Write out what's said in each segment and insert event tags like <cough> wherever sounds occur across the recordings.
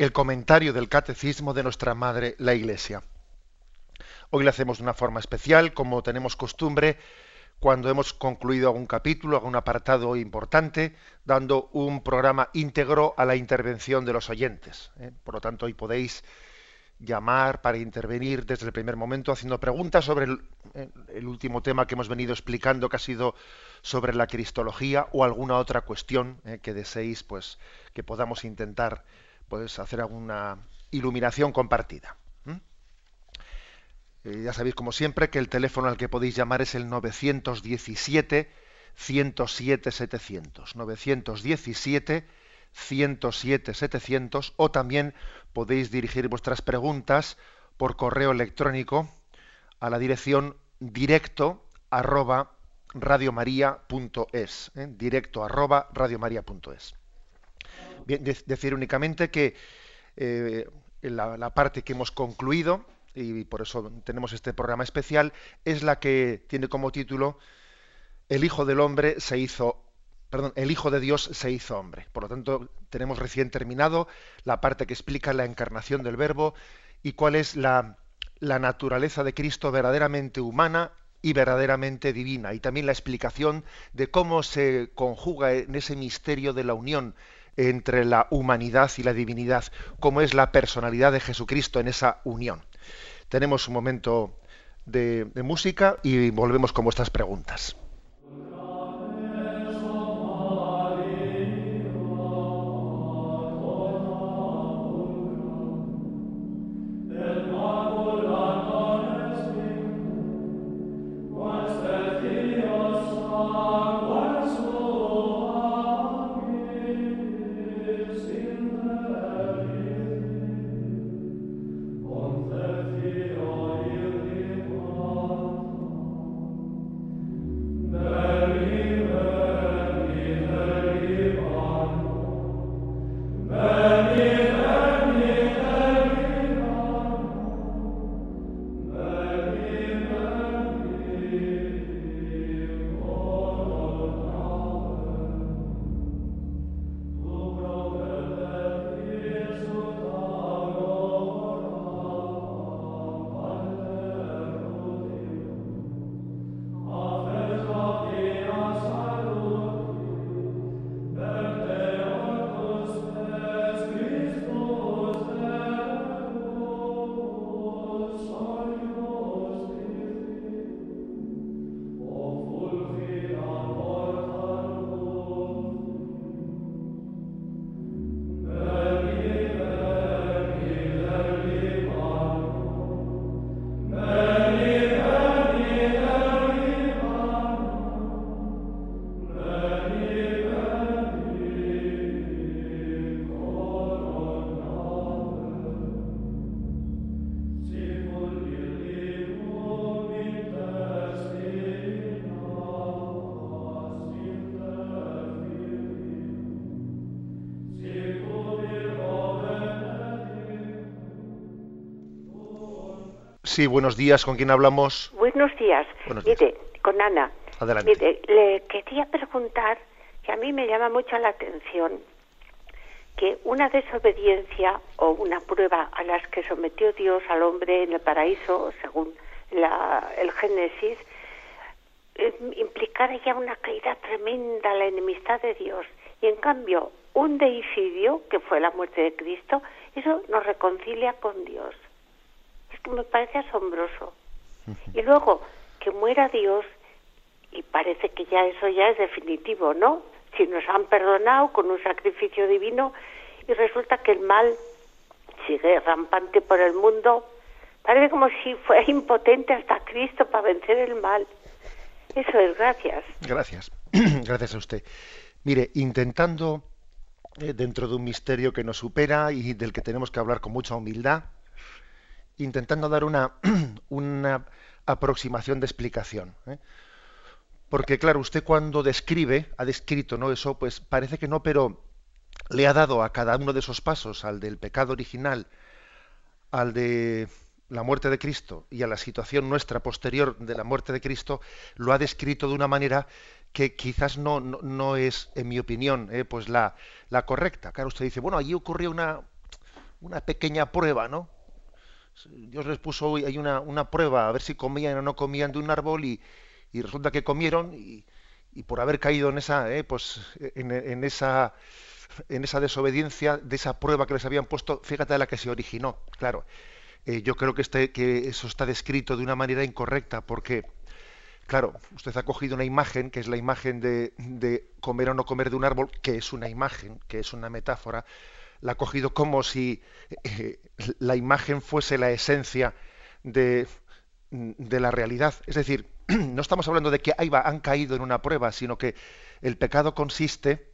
el comentario del catecismo de nuestra Madre, la Iglesia. Hoy lo hacemos de una forma especial, como tenemos costumbre, cuando hemos concluido algún capítulo, algún apartado importante, dando un programa íntegro a la intervención de los oyentes. ¿eh? Por lo tanto, hoy podéis llamar para intervenir desde el primer momento haciendo preguntas sobre el, el, último tema que hemos venido explicando que ha sido sobre la cristología o alguna otra cuestión eh, que deseéis pues que podamos intentar pues hacer alguna iluminación compartida. Eh, ya sabéis, como siempre, que el teléfono al que podéis llamar es el 917 107 700. 917 107 700 o también podéis dirigir vuestras preguntas por correo electrónico a la dirección directo arroba radiomaria.es. ¿eh? Directo arroba radiomaria.es. Decir únicamente que eh, la, parte que hemos concluido, y por eso tenemos este programa especial, es la que tiene como título El Hijo del Hombre se hizo, perdón, el Hijo de Dios se hizo hombre. Por lo tanto, tenemos recién terminado la parte que explica la encarnación del Verbo y cuál es la naturaleza de Cristo verdaderamente humana y verdaderamente divina, y también la explicación de cómo se conjuga en ese misterio de la unión entre la humanidad y la divinidad, cómo es la personalidad de Jesucristo en esa unión. Tenemos un momento de, de música y volvemos con vuestras preguntas. Sí, buenos días. ¿Con quién hablamos? Buenos días. Buenos días. Mire, con Ana. Adelante. Mire, le quería preguntar, que a mí me llama mucho la atención, que una desobediencia o una prueba a las que sometió Dios al hombre en el paraíso, según la, el Génesis, eh, implicara ya una caída tremenda, la enemistad de Dios. Y en cambio, un deicidio, que fue la muerte de Cristo, eso nos reconcilia con Dios que me parece asombroso. Y luego, que muera Dios, y parece que ya eso ya es definitivo, ¿no? Si nos han perdonado con un sacrificio divino y resulta que el mal sigue rampante por el mundo, parece como si fuera <laughs> impotente hasta Cristo para vencer el mal. Eso es, gracias. Gracias, <clears throat> gracias a usted. Mire, intentando eh, dentro de un misterio que nos supera y del que tenemos que hablar con mucha humildad, intentando dar una, <clears throat> una aproximación de explicación. ¿eh? Porque claro, usted cuando describe, ha descrito, ¿no? Eso, pues parece que no, pero le ha dado a cada uno de esos pasos, al del pecado original, al de la muerte de Cristo y a la situación nuestra posterior de la muerte de Cristo, lo ha descrito de una manera que quizás no, no, es, en mi opinión, eh, pues la, la, correcta. Claro, usted dice, bueno, allí ocurrió una, una pequeña prueba, ¿no? Dios les puso hoy hay una, una, prueba, a ver si comían o no comían de un árbol y, resulta que comieron y, por haber caído en esa, eh, pues, en, esa en esa desobediencia de esa prueba que les habían puesto, fíjate la que se originó. Claro, eh, yo creo que, este, que eso está descrito de una manera incorrecta porque Claro, usted ha cogido una imagen, que es la imagen de, comer o no comer de un árbol, que es una imagen, que es una metáfora, la ha cogido como si eh, la imagen fuese la esencia de, la realidad. Es decir, <clears throat> no estamos hablando de que ahí han caído en una prueba, sino que el pecado consiste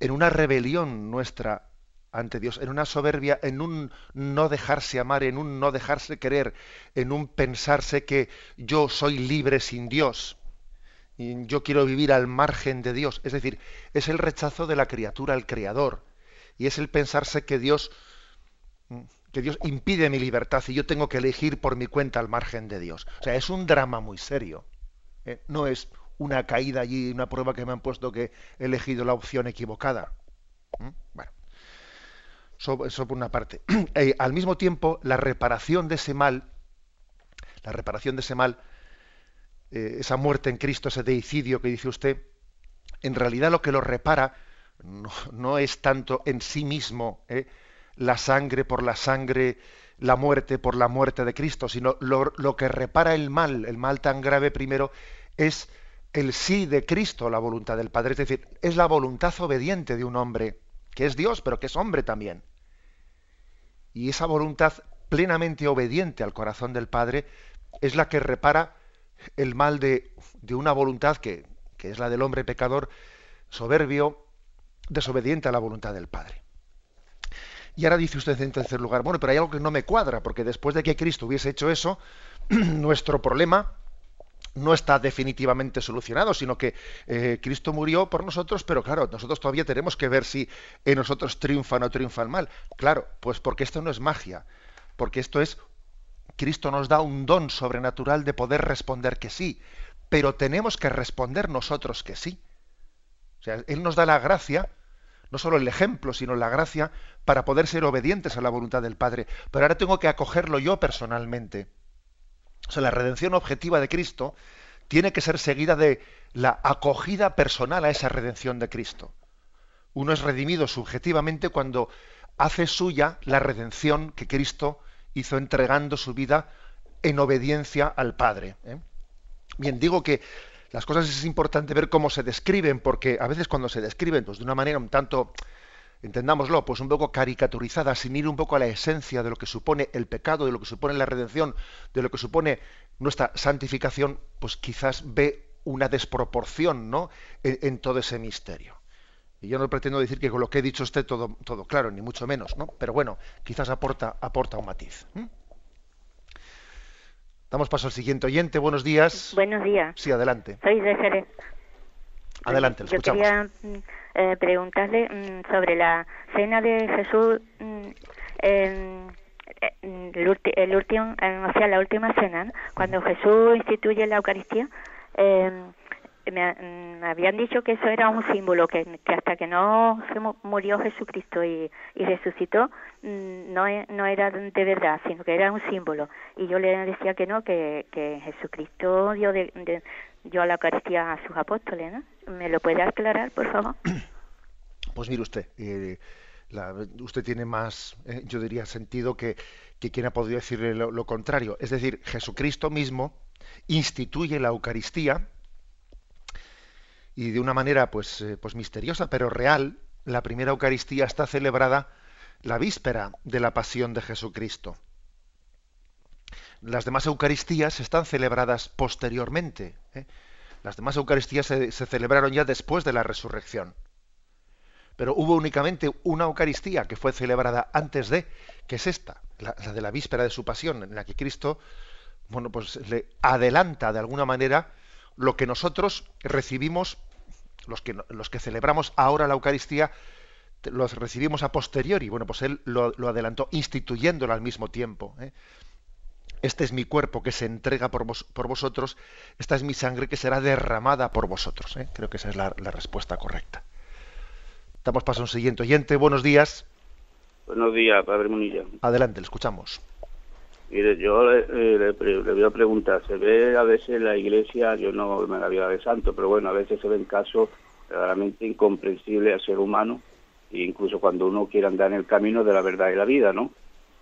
en una rebelión nuestra ante Dios, en una soberbia, en un no dejarse amar, en un no dejarse querer, en un pensarse que yo soy libre sin Dios. Y yo quiero vivir al margen de Dios. Es decir, es el rechazo de la criatura al Creador. Y es el pensarse que Dios, que Dios impide mi libertad y yo tengo que elegir por mi cuenta al margen de Dios. O sea, es un drama muy serio. ¿eh? No es una caída allí, una prueba que me han puesto que he elegido la opción equivocada. ¿Mm? Bueno. Eso, por una parte. <clears throat> Eh, al mismo tiempo, la reparación de ese mal, la reparación de ese mal, eh, esa muerte en Cristo, ese deicidio que dice usted, en realidad lo que lo repara no, es tanto en sí mismo eh, la sangre por la sangre, la muerte por la muerte de Cristo, sino lo, lo que repara el mal, el mal tan grave primero, es el sí de Cristo, la voluntad del Padre. Es decir, es la voluntad obediente de un hombre, que es Dios, pero que es hombre también. Y esa voluntad plenamente obediente al corazón del Padre es la que repara el mal de, una voluntad que, es la del hombre pecador, soberbio, desobediente a la voluntad del Padre. Y ahora dice usted en tercer lugar, bueno, pero hay algo que no me cuadra, porque después de que Cristo hubiese hecho eso, <clears throat> nuestro problema no está definitivamente solucionado, sino que eh, Cristo murió por nosotros, pero claro, nosotros todavía tenemos que ver si en nosotros triunfa o triunfa el mal. Claro, pues porque esto no es magia, porque esto es, Cristo nos da un don sobrenatural de poder responder que sí, pero tenemos que responder nosotros que sí. O sea, Él nos da la gracia, no solo el ejemplo, sino la gracia para poder ser obedientes a la voluntad del Padre. Pero ahora tengo que acogerlo yo personalmente. O sea, la redención objetiva de Cristo tiene que ser seguida de la acogida personal a esa redención de Cristo. Uno es redimido subjetivamente cuando hace suya la redención que Cristo hizo entregando su vida en obediencia al Padre. ¿eh? Bien, digo que las cosas es importante ver cómo se describen, porque a veces cuando se describen pues, de una manera un tanto entendámoslo, pues un poco caricaturizada, sin ir un poco a la esencia de lo que supone el pecado, de lo que supone la redención, de lo que supone nuestra santificación, pues quizás ve una desproporción ¿no? en, todo ese misterio. Y yo no pretendo decir que con lo que he dicho esté todo, todo claro, ni mucho menos, ¿no? Pero bueno, quizás aporta, aporta un matiz. Damos paso al siguiente oyente. Buenos días. Buenos días. Sí, adelante. Soy de Jerez. Adelante, lo escuchamos. Yo quería mm, eh, preguntarle mm, sobre la cena de Jesús, mm, eh, el, último, o sea, la última cena, cuando Jesús instituye la Eucaristía. Em, me, habían dicho que eso era un símbolo, que, hasta que no se murió Jesucristo y, resucitó, no, e, no era de verdad, sino que era un símbolo. Y yo le decía que no, que, Jesucristo dio de, yo a la Eucaristía a sus apóstoles, ¿no? ¿Me lo puede aclarar, por favor? <clears throat> Pues mire usted, eh, usted tiene más, eh, yo diría, sentido que, que quien ha podido decirle lo, contrario. Es decir, Jesucristo mismo instituye la Eucaristía y de una manera pues, eh, pues misteriosa, pero real, la primera Eucaristía está celebrada la víspera de la pasión de Jesucristo. Las demás Eucaristías están celebradas posteriormente. ¿eh? Las demás Eucaristías se, celebraron ya después de la resurrección. pero hubo únicamente una Eucaristía que fue celebrada antes de, que es esta, la, de la víspera de su pasión, en la que Cristo, bueno, pues le adelanta de alguna manera lo que nosotros recibimos, los que, los que celebramos ahora la Eucaristía, los recibimos a posteriori. Bueno, pues él lo, adelantó, instituyéndolo al mismo tiempo. ¿eh? Este es mi cuerpo que se entrega por, por, vosotros, esta es mi sangre que será derramada por vosotros. ¿eh? Creo que esa es la, respuesta correcta. Damos paso a un siguiente oyente. Buenos días. Buenos días, Padre Munilla. Adelante, le escuchamos. Mire, yo le, eh, voy a preguntar, se ve a veces la iglesia, yo no me la vida de santo, pero bueno, a veces se ven casos realmente incomprensibles al ser humano, e incluso cuando uno quiere andar en el camino de la verdad y la vida, ¿no?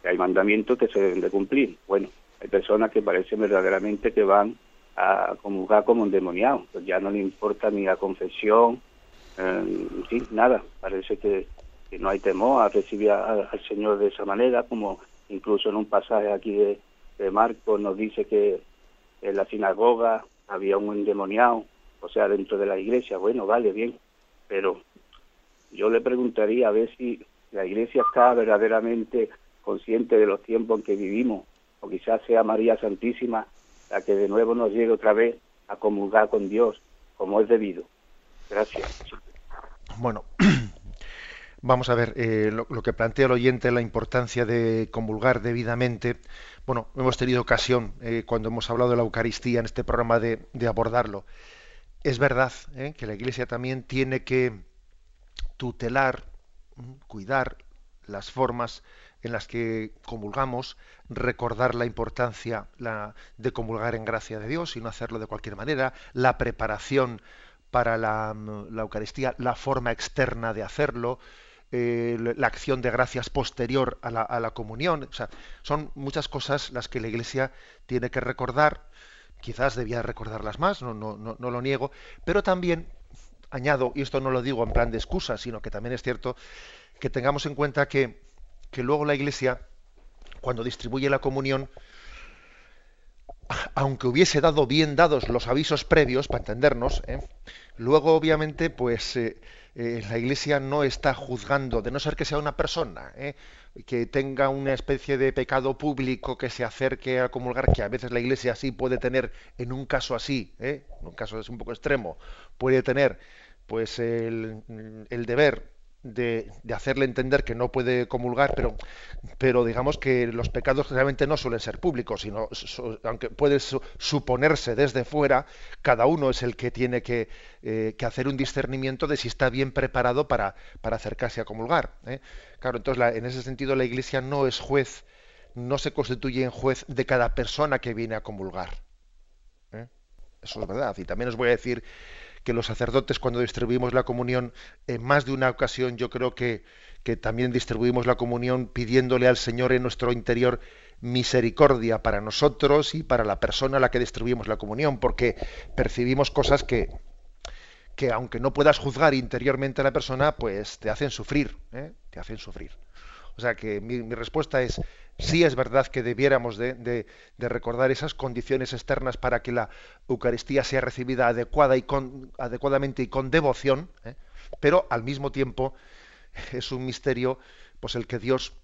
Hay mandamientos que se deben de cumplir. Bueno, hay personas que parecen verdaderamente que van a comulgar como endemoniados, pues ya no le importa ni la confesión, eh, sí, nada, parece que, no hay temor a recibir al Señor de esa manera, como incluso en un pasaje aquí de, de Marcos nos dice que en la sinagoga había un endemoniado, o sea, dentro de la iglesia, bueno, vale, bien, pero yo le preguntaría a ver si la iglesia está verdaderamente consciente de los tiempos en que vivimos, o quizás sea María Santísima la que de nuevo nos llegue otra vez a comulgar con Dios como es debido. Gracias. Bueno, vamos a ver, eh, lo, que plantea el oyente, la importancia de comulgar debidamente. Bueno, hemos tenido ocasión, eh, cuando hemos hablado de la Eucaristía en este programa, de, abordarlo. Es verdad eh, que la Iglesia también tiene que tutelar, cuidar las formas en las que comulgamos, recordar la importancia de comulgar en gracia de Dios y no hacerlo de cualquier manera, la preparación para la, Eucaristía, la forma externa de hacerlo, eh, la acción de gracias posterior a la, comunión. O sea, son muchas cosas las que la Iglesia tiene que recordar, quizás debía recordarlas más, no, no, no, no lo niego, pero también añado, y esto no lo digo en plan de excusa, sino que también es cierto, que tengamos en cuenta que que luego la Iglesia, cuando distribuye la comunión, aunque hubiese dado bien dados los avisos previos, para entendernos, ¿eh? luego obviamente, pues eh, eh, la Iglesia no está juzgando, de no ser que sea una persona que tenga una especie de pecado público que se acerque a comulgar, que a veces la Iglesia sí puede tener, en un caso así, en un caso es un poco extremo, puede tener pues el, el deber de, hacerle entender que no puede comulgar, pero, pero digamos que los pecados realmente no suelen ser públicos, sino aunque puede suponerse desde fuera, cada uno es el que tiene que, eh, que hacer un discernimiento de si está bien preparado para, para acercarse a comulgar. ¿eh? Claro, entonces en ese sentido la Iglesia no es juez, no se constituye en juez de cada persona que viene a comulgar. ¿eh? Eso es verdad. Y también os voy a decir que los sacerdotes cuando distribuimos la comunión, en más de una ocasión yo creo que, que también distribuimos la comunión pidiéndole al Señor en nuestro interior misericordia para nosotros y para la persona a la que distribuimos la comunión, porque percibimos cosas que, que aunque no puedas juzgar interiormente a la persona, pues te hacen sufrir, ¿eh? te hacen sufrir. O sea que mi, respuesta es sí es verdad que debiéramos de, recordar esas condiciones externas para que la Eucaristía sea recibida adecuada y con, adecuadamente y con devoción, ¿eh? pero al mismo tiempo <laughs> es un misterio pues el que Dios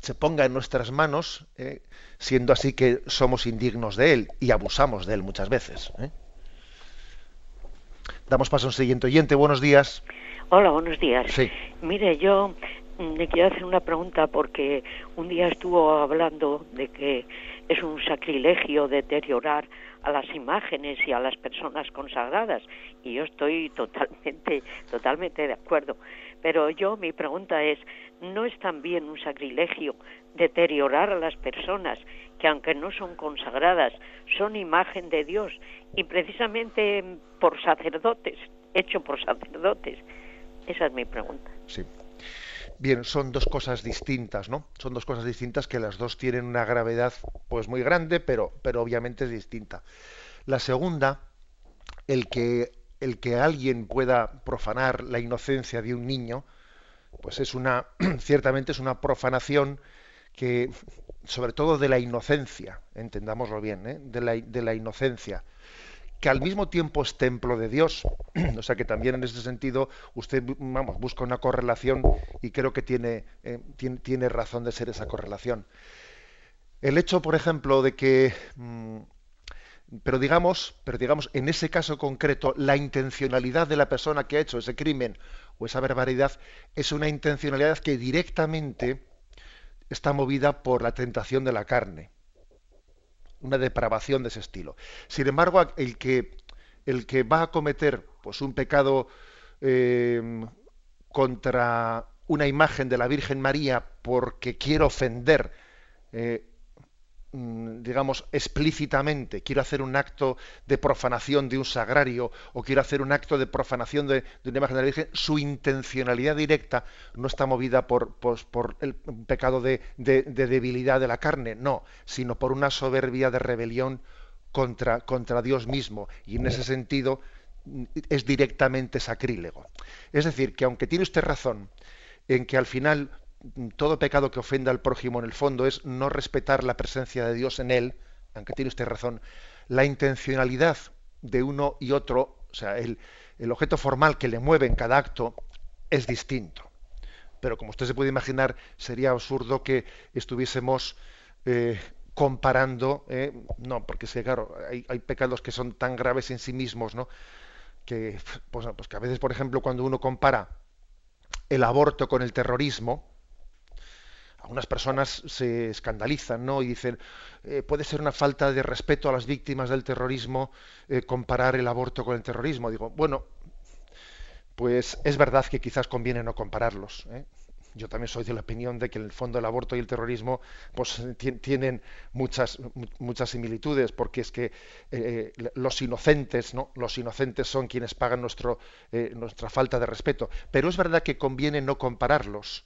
se ponga en nuestras manos, ¿eh? siendo así que somos indignos de Él y abusamos de Él muchas veces. ¿eh? Damos paso a un siguiente oyente. Buenos días. Hola, buenos días. Sí. Mire, yo le quiero hacer una pregunta porque un día estuvo hablando de que es un sacrilegio deteriorar a las imágenes y a las personas consagradas y yo estoy <laughs> totalmente totalmente de acuerdo. Pero yo mi pregunta es no es también un sacrilegio deteriorar a las personas que aunque no son consagradas son imagen de Dios y precisamente por sacerdotes hecho por sacerdotes esa es mi pregunta. Sí Bien, son dos cosas distintas, ¿no? Son dos cosas distintas que las dos tienen una gravedad pues muy grande, pero, pero obviamente es distinta. La segunda, el que, el que alguien pueda profanar la inocencia de un niño, pues es una, <clears throat> ciertamente es una profanación que, sobre todo de la inocencia, entendámoslo bien, ¿eh? de, la, de la inocencia. Que al mismo tiempo es templo de Dios. <clears throat> o sea que también en ese sentido usted vamos, busca una correlación y creo que tiene, eh, tiene, razón de ser esa correlación. El hecho, por ejemplo, de que mm, pero digamos, pero digamos, en ese caso concreto, la intencionalidad de la persona que ha hecho ese crimen o esa barbaridad es una intencionalidad que directamente está movida por la tentación de la carne, una depravación de ese estilo. Sin embargo, el que, el que va a cometer pues, un pecado eh, contra una imagen de la Virgen María porque quiere ofender eh, digamos, explícitamente, quiero hacer un acto de profanación de un sagrario o quiero hacer un acto de profanación de, una imagen de la Virgen, su intencionalidad directa no está movida por, por el pecado de, debilidad de la carne, no, sino por una soberbia de rebelión contra, contra Dios mismo. Y en ese sentido mm, es directamente sacrílego. Es decir, que aunque tiene usted razón en que al final todo pecado que ofenda al prójimo en el fondo es no respetar la presencia de Dios en él, aunque tiene usted razón, la intencionalidad de uno y otro, o sea, el, objeto formal que le mueve en cada acto es distinto. Pero como usted se puede imaginar, sería absurdo que estuviésemos eh, comparando, eh, no, porque claro, hay, pecados que son tan graves en sí mismos, ¿no? Que, pues, pues que a veces, por ejemplo, cuando uno compara el aborto con el terrorismo, algunas personas se escandalizan ¿no? y dicen eh, puede ser una falta de respeto a las víctimas del terrorismo eh, comparar el aborto con el terrorismo. Digo, bueno, pues es verdad que quizás conviene no compararlos. ¿eh? Yo también soy de la opinión de que en el fondo el aborto y el terrorismo pues, tienen muchas, muchas similitudes, porque es que los inocentes, ¿no? Los inocentes son quienes pagan nuestro, nuestra falta de respeto. Pero es verdad que conviene no compararlos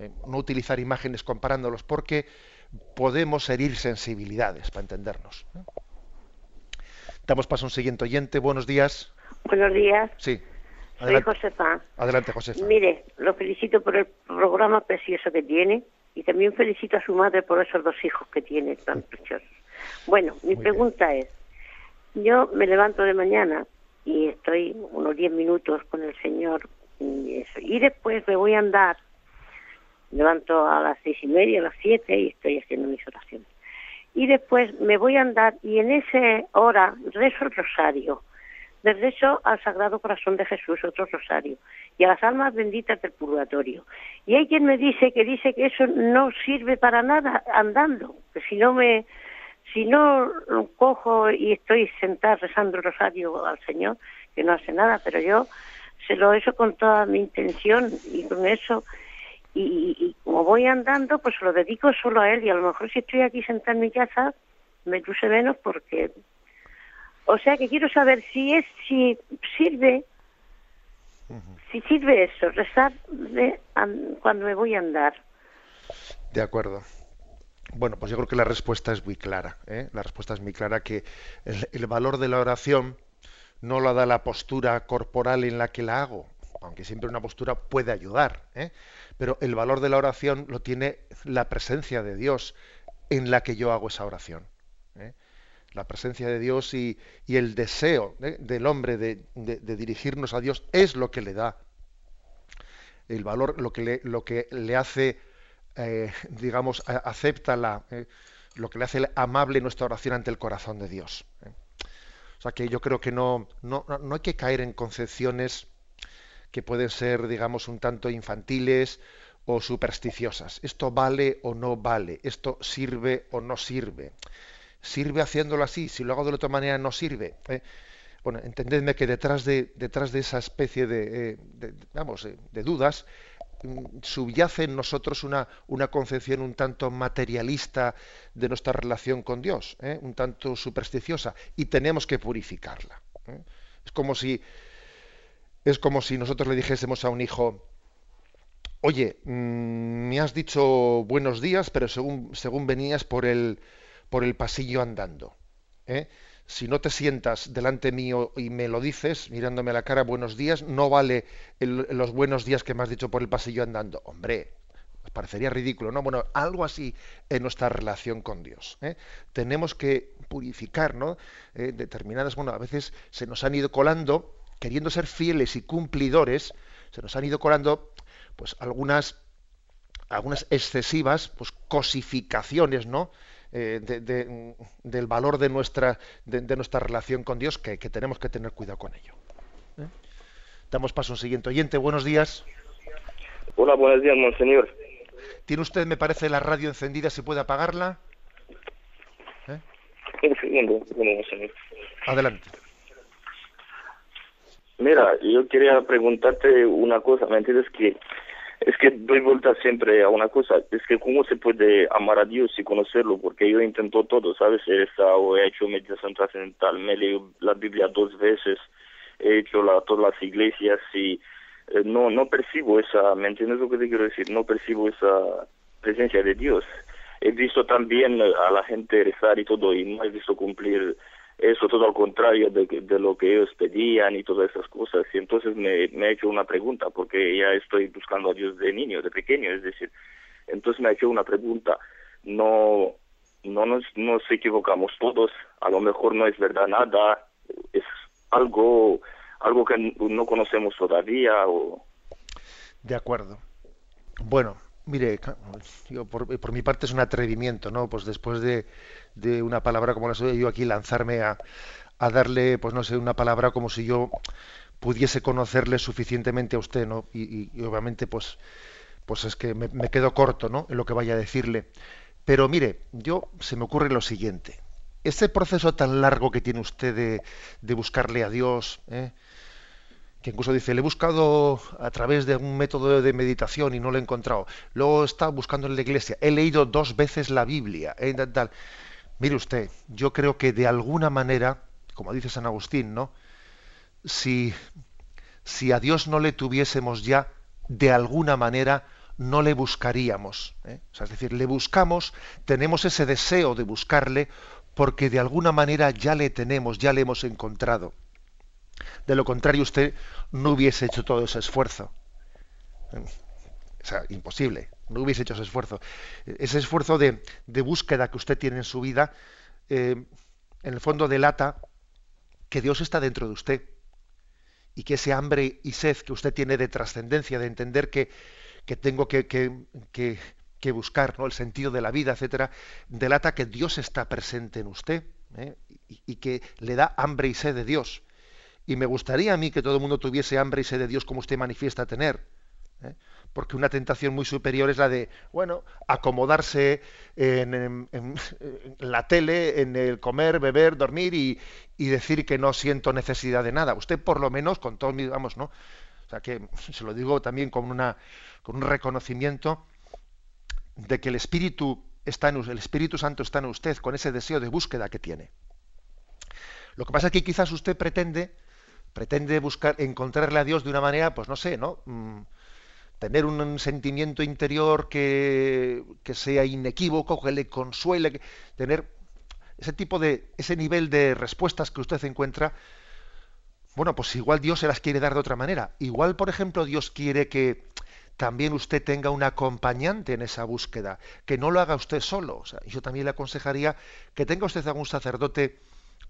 eh, no utilizar imágenes comparándolos porque podemos herir sensibilidades para entendernos. Damos paso a un siguiente oyente. Buenos días. Buenos días. Sí. Soy Josefa. Adelante, Josefa. Mire, lo felicito por el programa precioso que tiene y también felicito a su madre por esos dos hijos que tiene tan preciosos. Bueno, mi pregunta es, yo me levanto de mañana y estoy unos 10 minutos con el Señor y, y después me voy a andar levanto a las seis y media, a las siete y estoy haciendo mis oraciones. Y después me voy a andar y en esa hora rezo el rosario. Le rezo al Sagrado Corazón de Jesús, otro rosario, y a las almas benditas del purgatorio. Y hay quien me dice que dice que eso no sirve para nada andando, que si no me, si no cojo y estoy sentada rezando el rosario al Señor, que no hace nada, pero yo se lo he hecho con toda mi intención y con eso y, como voy andando, pues lo dedico solo a él y a lo mejor si estoy aquí sentada en mi casa me luce menos porque... O sea que quiero saber si es, si sirve, si sirve eso, rezar cuando me voy a andar. De acuerdo. Bueno, pues yo creo que la respuesta es muy clara. ¿eh? La respuesta es muy clara que el, valor de la oración no la da la postura corporal en la que la hago, aunque siempre una postura puede ayudar. ¿eh? pero el valor de la oración lo tiene la presencia de Dios en la que yo hago esa oración. ¿eh? La presencia de Dios y, el deseo ¿eh? del hombre de, dirigirnos a Dios es lo que le da el valor, lo que le, lo que le hace, eh, digamos, acepta la, lo que le hace amable nuestra oración ante el corazón de Dios. O sea que yo creo que no, no, no hay que caer en concepciones que pueden ser, digamos, un tanto infantiles o supersticiosas. Esto vale o no vale, esto sirve o no sirve. ¿Sirve haciéndolo así? Si lo hago de otra manera no sirve. ¿eh? Bueno, entendedme que detrás de, detrás de esa especie de, eh, vamos, eh, de dudas mm, subyace en nosotros una, una concepción un tanto materialista de nuestra relación con Dios, un tanto supersticiosa, y tenemos que purificarla. Es como si es como si nosotros le dijésemos a un hijo, oye, mm, me has dicho buenos días, pero según, según venías por el, por el pasillo andando. ¿eh? Si no te sientas delante mío y me lo dices, mirándome a la cara, buenos días, no vale los buenos días que me has dicho por el pasillo andando. Hombre, Nos parecería ridículo, ¿no? Bueno, algo así en nuestra relación con Dios. ¿eh? Tenemos que purificar, ¿no? Eh, determinadas, bueno, a veces se nos han ido colando, queriendo ser fieles y cumplidores, se nos han ido colando, pues algunas, algunas excesivas, pues cosificaciones, ¿no? Eh, del valor de nuestra, de, nuestra relación con Dios, que, que, tenemos que tener cuidado con ello. Damos paso a un siguiente oyente. Buenos días. Hola, buenos días, monseñor. ¿Tiene usted, me parece, la radio encendida? ¿Se puede apagarla? ¿Eh? Un segundo, monseñor. Adelante. Mira, yo quería preguntarte una cosa, ¿me entiendes? Que es que doy vuelta siempre a una cosa, es que cómo se puede amar a Dios y conocerlo, porque yo intento todo, ¿sabes? He estado, he hecho meditación trascendental, me leo la Biblia dos veces, he hecho la, todas las iglesias y eh, no, no percibo esa, ¿me entiendes lo que te quiero decir? No percibo esa presencia de Dios. He visto también a la gente rezar y todo y no he visto cumplir eso, todo al contrario de, de lo que ellos pedían y todas esas cosas. Y entonces me, me he hecho una pregunta, porque ya estoy buscando a Dios de niño, de pequeño, es decir, entonces me ha hecho una pregunta, no, no nos, nos equivocamos todos, a lo mejor no es verdad nada, es algo algo que no conocemos todavía o de acuerdo bueno mire yo por, por, mi parte es un atrevimiento no pues después de, de una palabra como la soy yo aquí lanzarme a, darle pues no sé una palabra como si yo pudiese conocerle suficientemente a usted no y, obviamente pues pues es que me, quedo corto no en lo que vaya a decirle. Pero mire yo se me ocurre lo siguiente. Ese proceso tan largo que tiene usted de, de buscarle a Dios ¿eh? Que incluso dice, le he buscado a través de un método de meditación y no lo he encontrado. Luego está buscando en la iglesia. He leído dos veces la Biblia. Mire usted, yo creo que de alguna manera, como dice San Agustín, ¿no? Si, si a Dios no le tuviésemos ya, de alguna manera no le buscaríamos. ¿eh? es decir, le buscamos, tenemos ese deseo de buscarle, porque de alguna manera ya le tenemos, ya le hemos encontrado. De lo contrario, usted no hubiese hecho todo ese esfuerzo. O sea, imposible. No hubiese hecho ese esfuerzo. Ese esfuerzo de, búsqueda que usted tiene en su vida, eh, en el fondo delata que Dios está dentro de usted y que ese hambre y sed que usted tiene de trascendencia, de entender que, que tengo que, que, buscar ¿no? el sentido de la vida, etcétera, delata que Dios está presente en usted ¿eh? y, que le da hambre y sed de Dios. Y me gustaría a mí que todo el mundo tuviese hambre y sed de Dios como usted manifiesta tener. ¿eh? Porque una tentación muy superior es la de, bueno, acomodarse en, la tele, en el comer, beber, dormir y, decir que no siento necesidad de nada. Usted por lo menos, con todo mi, vamos, ¿no? O sea que se lo digo también con, una, con un reconocimiento de que el Espíritu está en el Espíritu Santo está en usted con ese deseo de búsqueda que tiene. Lo que pasa es que quizás usted pretende pretende buscar encontrarle a Dios de una manera, pues no sé, ¿no? Mm, tener un, sentimiento interior que, que, sea inequívoco, que le consuele, tener ese tipo de, ese nivel de respuestas que usted encuentra, bueno, pues igual Dios se las quiere dar de otra manera. Igual, por ejemplo, Dios quiere que también usted tenga un acompañante en esa búsqueda, que no lo haga usted solo. O yo también le aconsejaría que tenga usted algún sacerdote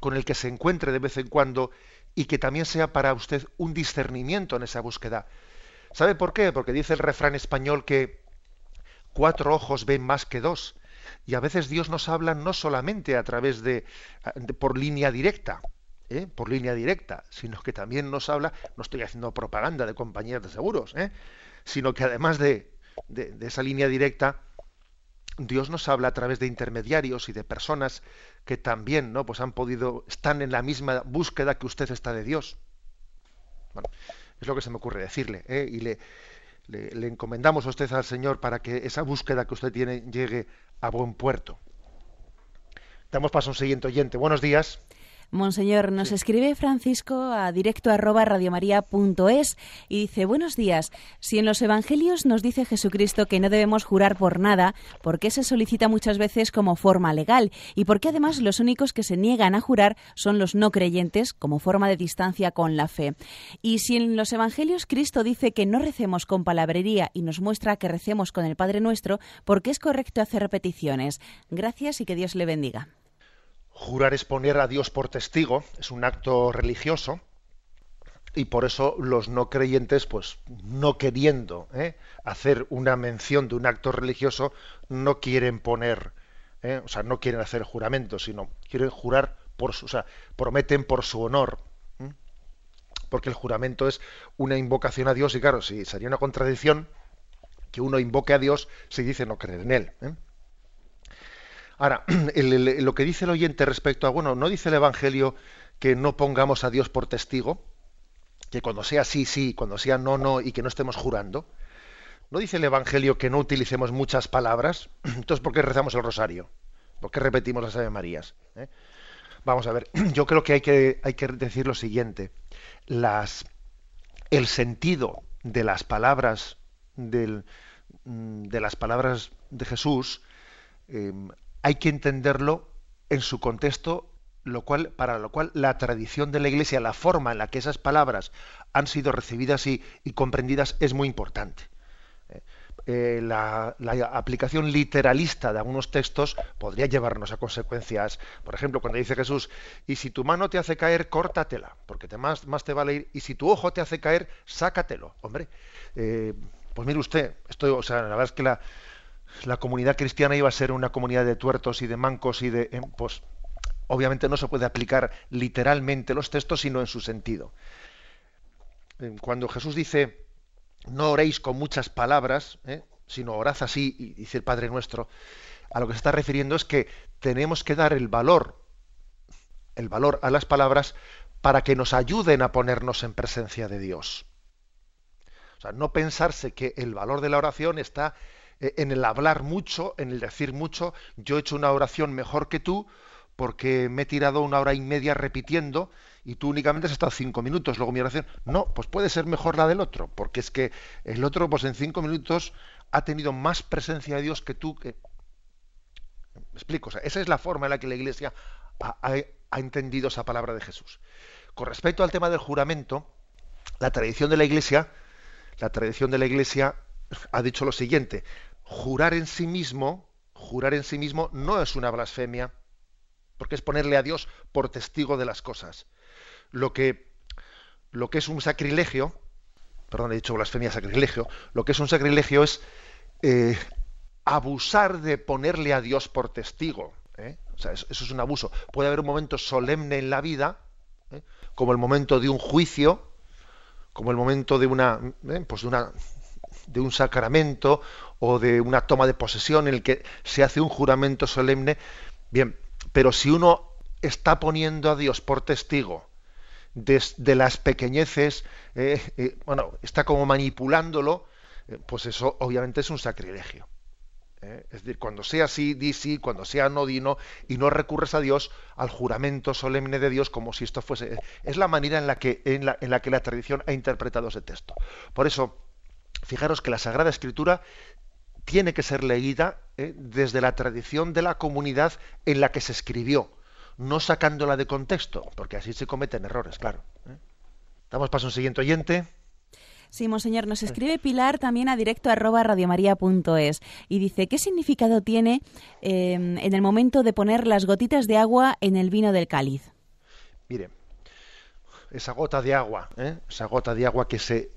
con el que se encuentre de vez en cuando y que también sea para usted un discernimiento en esa búsqueda. ¿Sabe por qué? Porque dice el refrán español que cuatro ojos ven más que dos. Y a veces Dios nos habla no solamente a través de, por línea directa, ¿eh? por línea directa, sino que también nos habla, no estoy haciendo propaganda de compañías de seguros, ¿eh? sino que además de, de, de esa línea directa, Dios nos habla a través de intermediarios y de personas que también ¿no? pues han podido, están en la misma búsqueda que usted está de Dios. Bueno, es lo que se me ocurre decirle. ¿eh? Y le, le, encomendamos a usted al Señor para que esa búsqueda que usted tiene llegue a buen puerto. Damos paso a un siguiente oyente. Buenos días. Monseñor, nos escribe Francisco a directo arroba radiomaria.es y dice, buenos días, si en los Evangelios nos dice Jesucristo que no debemos jurar por nada, ¿por qué se solicita muchas veces como forma legal? ¿Y por qué además los únicos que se niegan a jurar son los no creyentes como forma de distancia con la fe? Y si en los Evangelios Cristo dice que no recemos con palabrería y nos muestra que recemos con el Padre Nuestro, ¿por qué es correcto hacer repeticiones? Gracias y que Dios le bendiga. Jurar es poner a Dios por testigo, es un acto religioso, y por eso los no creyentes, pues no queriendo ¿eh? hacer una mención de un acto religioso, no quieren poner, ¿eh? o sea, no quieren hacer juramento, sino quieren jurar por su, o sea, prometen por su honor, porque el juramento es una invocación a Dios, y claro, si sería una contradicción que uno invoque a Dios si dice no creer en él. ¿Eh? Ahora, <clears throat> lo que dice el oyente respecto a, bueno, ¿no dice el Evangelio que no pongamos a Dios por testigo? Que cuando sea sí, sí, cuando sea no, no, y que no estemos jurando. ¿No dice el Evangelio que no utilicemos muchas palabras? <clears throat> Entonces, ¿por qué rezamos el rosario? ¿Por qué repetimos las Ave Marías? ¿Eh? Vamos a ver, <clears throat> yo creo que hay, que hay que decir lo siguiente. Las, el sentido de las palabras del, mm, de las palabras de Jesús em, hay que entenderlo en su contexto, lo cual, para lo cual la tradición de la Iglesia, la forma en la que esas palabras han sido recibidas y, comprendidas es muy importante. Eh, eh, la, aplicación literalista de algunos textos podría llevarnos a consecuencias. Por ejemplo, cuando dice Jesús, y si tu mano te hace caer, córtatela, porque te más, más te vale ir, y si tu ojo te hace caer, sácatelo. Hombre, eh, pues mire usted, esto, o sea, la verdad es que la, la comunidad cristiana iba a ser una comunidad de tuertos y de mancos y de eh, pues obviamente no se puede aplicar literalmente los textos sino en su sentido. Eh, cuando Jesús dice no oréis con muchas palabras eh, sino orad así y dice el Padre nuestro a lo que se está refiriendo es que tenemos que dar el valor el valor a las palabras para que nos ayuden a ponernos en presencia de Dios. O sea no pensarse que el valor de la oración está en el hablar mucho, en el decir mucho, yo he hecho una oración mejor que tú porque me he tirado una hora y media repitiendo y tú únicamente has estado cinco minutos, luego mi oración. No, pues puede ser mejor la del otro, porque es que el otro, pues en cinco minutos ha tenido más presencia de Dios que tú. Que... Me explico, esa es la forma en la que la Iglesia ha entendido esa palabra de Jesús. Con respecto al tema del juramento, la tradición de la Iglesia, la tradición de la Iglesia ha dicho lo siguiente: jurar en sí mismo, jurar en sí mismo no es una blasfemia, porque es ponerle a Dios por testigo de las cosas. Lo que, lo que es un sacrilegio, perdón, he dicho blasfemia, sacrilegio, lo que es un sacrilegio es eh, abusar de ponerle a Dios por testigo. ¿eh? O sea, eso, es un abuso. Puede haber un momento solemne en la vida, ¿eh? como el momento de un juicio, como el momento de una, pues de una de un sacramento o de una toma de posesión en el que se hace un juramento solemne. Bien, pero si uno está poniendo a Dios por testigo de, las pequeñeces, eh, eh, bueno, está como manipulándolo, eh, pues eso obviamente es un sacrilegio. Es decir, cuando sea sí, di sí, cuando sea no, di no, y no recurres a Dios, al juramento solemne de Dios, como si esto fuese. Es la manera en la que, en la, en la, que la tradición ha interpretado ese texto. Por eso, fijaros que la Sagrada Escritura tiene que ser leída eh, desde la tradición de la comunidad en la que se escribió, no sacándola de contexto, porque así se cometen errores, claro. ¿eh? Damos paso a un siguiente oyente. Sí, monseñor, nos escribe Pilar también a directo arroba radiomaria.es y dice, ¿qué significado tiene em, en el momento de poner las gotitas de agua en el vino del cáliz? Mire, esa gota de agua, ¿eh? esa gota de agua que se,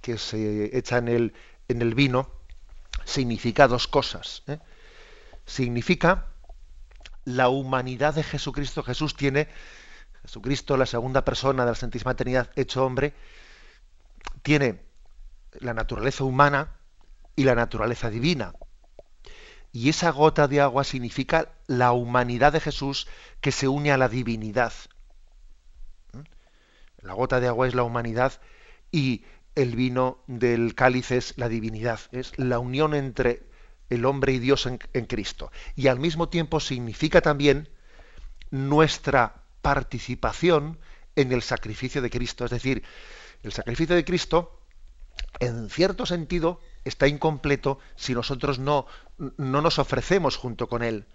que se echa en el, en el vino significa dos cosas. ¿eh? Significa la humanidad de Jesucristo. Jesús tiene, Jesucristo, la segunda persona de la Santísima Trinidad, hecho hombre, tiene la naturaleza humana y la naturaleza divina. Y esa gota de agua significa la humanidad de Jesús que se une a la divinidad. ¿Mm? La gota de agua es la humanidad y el vino del cáliz es la divinidad, es la unión entre el hombre y Dios en, Cristo. Y al mismo tiempo significa también nuestra participación en el sacrificio de Cristo. Es decir, el sacrificio de Cristo, en cierto sentido, está incompleto si nosotros no, no nos ofrecemos junto con Él.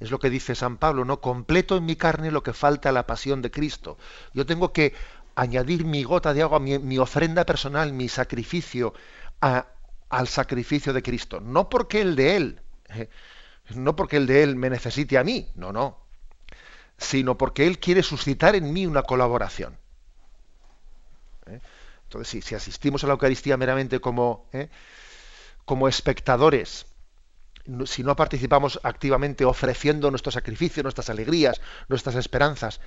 Es lo que dice San Pablo, ¿no? Completo en mi carne lo que falta a la pasión de Cristo. Yo tengo que añadir mi gota de agua, mi, ofrenda personal, mi sacrificio al sacrificio de Cristo. No porque el de Él, eh, no porque el de Él me necesite a mí, no, no, sino porque Él quiere suscitar en mí una colaboración. ¿Eh? Entonces, si, asistimos a la Eucaristía meramente como, ¿eh? como espectadores, si no participamos activamente ofreciendo nuestro sacrificio, nuestras alegrías, nuestras esperanzas,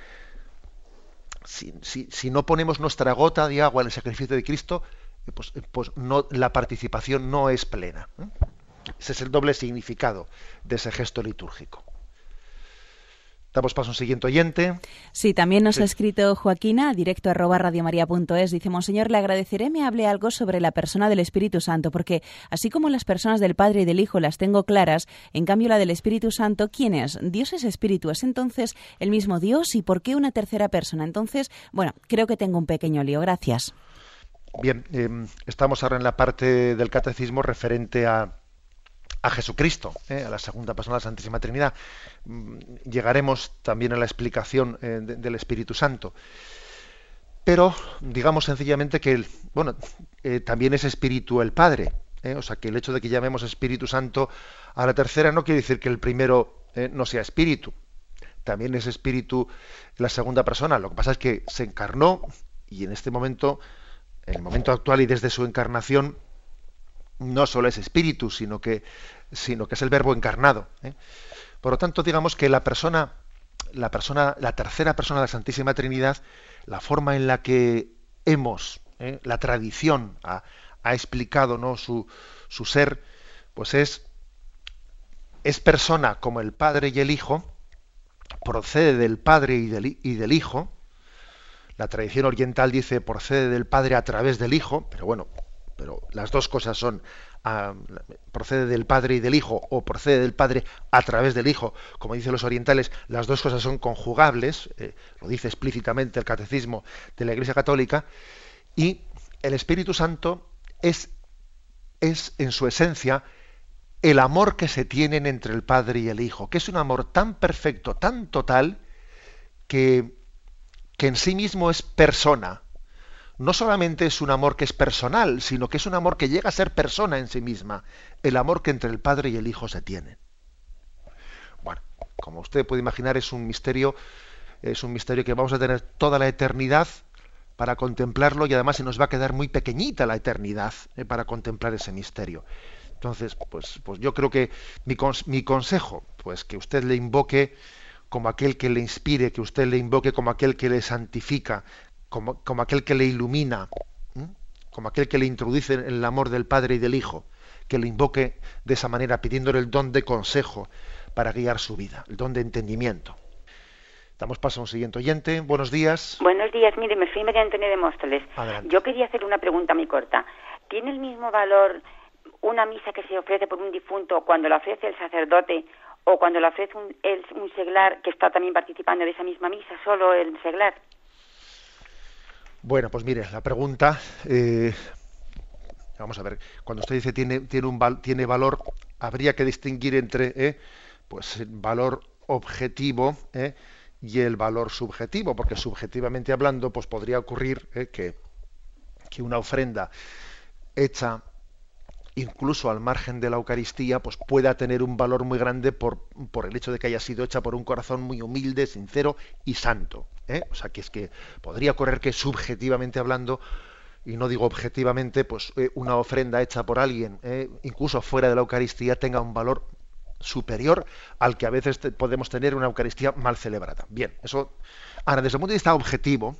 si, no ponemos nuestra gota de agua en el sacrificio de Cristo, pues, pues no, la participación no es plena. ¿eh? Ese es el doble significado de ese gesto litúrgico. Damos paso a un siguiente oyente. Sí, también nos ha escrito Joaquina, directo arroba radiomaria.es. Dice, Monseñor, le agradeceré me hable algo sobre la persona del Espíritu Santo, porque así como las personas del Padre y del Hijo las tengo claras, en cambio la del Espíritu Santo, ¿quién es? Dios es Espíritu, ¿es entonces el mismo Dios? ¿Y por qué una tercera persona? Entonces, bueno, creo que tengo un pequeño lío. Gracias. Bien, em, estamos ahora en la parte del catecismo referente a a Jesucristo, ¿eh? a la segunda persona de la Santísima Trinidad. Mm, llegaremos también a la explicación eh, del Espíritu Santo. Pero digamos sencillamente que bueno, eh, también es Espíritu el Padre. O sea que el hecho de que llamemos Espíritu Santo a la tercera no quiere decir que el primero no sea Espíritu. También es Espíritu la segunda persona. Lo que pasa es que se encarnó y en este momento, en el momento actual y desde su encarnación, no solo es espíritu, sino que, sino que es el verbo encarnado. ¿eh? Por lo tanto, digamos que la persona, la persona, la tercera persona de la Santísima Trinidad, la forma en la que hemos, ¿eh? la tradición ha, explicado ¿no? su, su, ser, pues es, es persona como el Padre y el Hijo, procede del Padre y del, y del Hijo. La tradición oriental dice procede del Padre a través del Hijo, pero bueno, pero las dos cosas son ah, procede del Padre y del Hijo o procede del Padre a través del Hijo, como dicen los orientales, las dos cosas son conjugables, eh, lo dice explícitamente el Catecismo de la Iglesia Católica, y el Espíritu Santo es, es en su esencia el amor que se tienen entre el Padre y el Hijo, que es un amor tan perfecto, tan total, que, que en sí mismo es persona, no solamente es un amor que es personal, sino que es un amor que llega a ser persona en sí misma, el amor que entre el Padre y el Hijo se tiene. Bueno, como usted puede imaginar, es un misterio, es un misterio que vamos a tener toda la eternidad para contemplarlo y además se nos va a quedar muy pequeñita la eternidad eh, para contemplar ese misterio. Entonces, pues, pues yo creo que mi, mi consejo, pues que usted le invoque como aquel que le inspire, que usted le invoque como aquel que le santifica, como, aquel que le ilumina, como aquel que le introduce en el amor del Padre y del Hijo, que le invoque de esa manera pidiéndole el don de consejo para guiar su vida, el don de entendimiento. Damos paso a un siguiente oyente. Buenos días. Buenos días. Mire, me soy María de Móstoles. Yo quería hacer una pregunta muy corta. ¿Tiene el mismo valor una misa que se ofrece por un difunto cuando la ofrece el sacerdote o cuando la ofrece un, un seglar que está también participando de esa misma misa, solo el seglar? Bueno, pues mire, la pregunta, eh, vamos a ver, cuando usted dice tiene, tiene, un, tiene valor, habría que distinguir entre eh, pues el valor objetivo eh, y el valor subjetivo, porque subjetivamente hablando, pues podría ocurrir que, que una ofrenda hecha incluso al margen de la Eucaristía, pues pueda tener un valor muy grande por, por, el hecho de que haya sido hecha por un corazón muy humilde, sincero y santo. ¿eh? O sea, que es que podría ocurrir que subjetivamente hablando, y no digo objetivamente, pues eh, una ofrenda hecha por alguien, ¿eh? incluso fuera de la Eucaristía, tenga un valor superior al que a veces podemos tener una Eucaristía mal celebrada. Bien, eso. Ahora, desde el punto de vista objetivo,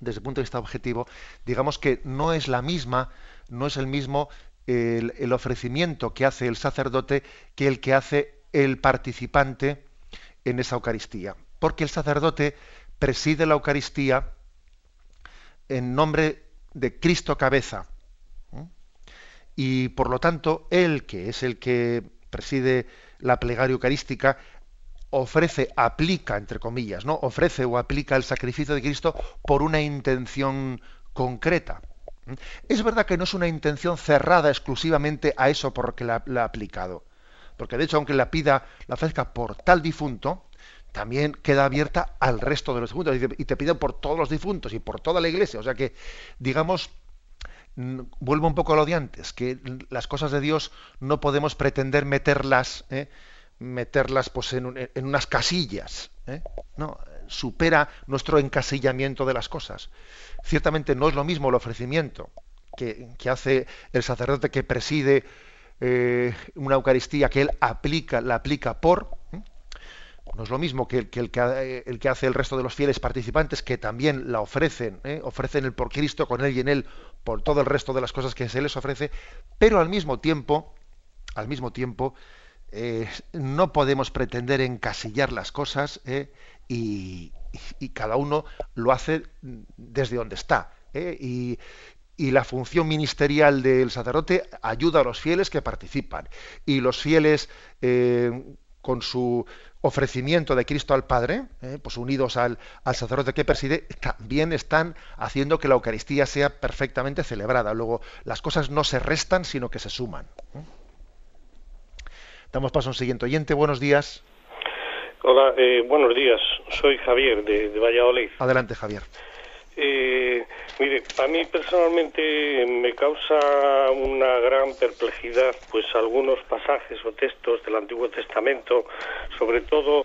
desde el punto de vista objetivo, digamos que no es la misma, no es el mismo el, ofrecimiento que hace el sacerdote que el que hace el participante en esa Eucaristía. Porque el sacerdote preside la Eucaristía en nombre de Cristo cabeza. Y por lo tanto, él, que es el que preside la plegaria eucarística, ofrece, aplica, entre comillas, ¿no? Ofrece o aplica el sacrificio de Cristo por una intención concreta. Es verdad que no es una intención cerrada exclusivamente a eso por lo que la, ha aplicado. Porque de hecho, aunque la pida, la ofrezca por tal difunto, también queda abierta al resto de los difuntos. Y te piden por todos los difuntos y por toda la iglesia. O sea que, digamos, vuelvo un poco a lo de antes, que las cosas de Dios no podemos pretender meterlas, ¿eh? meterlas pues, en, unas casillas. ¿eh? No, supera nuestro encasillamiento de las cosas. Ciertamente no es lo mismo el ofrecimiento que, hace el sacerdote que preside eh, una Eucaristía que él aplica, la aplica por. No es lo mismo que, el, que, el, que, hace el resto de los fieles participantes que también la ofrecen, ¿eh? ofrecen el por Cristo con él y en él por todo el resto de las cosas que se les ofrece, pero al mismo tiempo, al mismo tiempo, eh, no podemos pretender encasillar las cosas ¿eh? Y, cada uno lo hace desde donde está. ¿eh? Y, la función ministerial del sacerdote ayuda a los fieles que participan. Y los fieles, con su ofrecimiento de Cristo al Padre, pues unidos al, al, sacerdote que preside, también están haciendo que la Eucaristía sea perfectamente celebrada. Luego, las cosas no se restan, sino que se suman. Damos paso a un siguiente oyente. Buenos días. Hola, eh, buenos días. Soy Javier de, Valladolid. Adelante, Javier. Eh, mire, a mí personalmente me causa una gran perplejidad, pues algunos pasajes o textos del Antiguo Testamento, sobre todo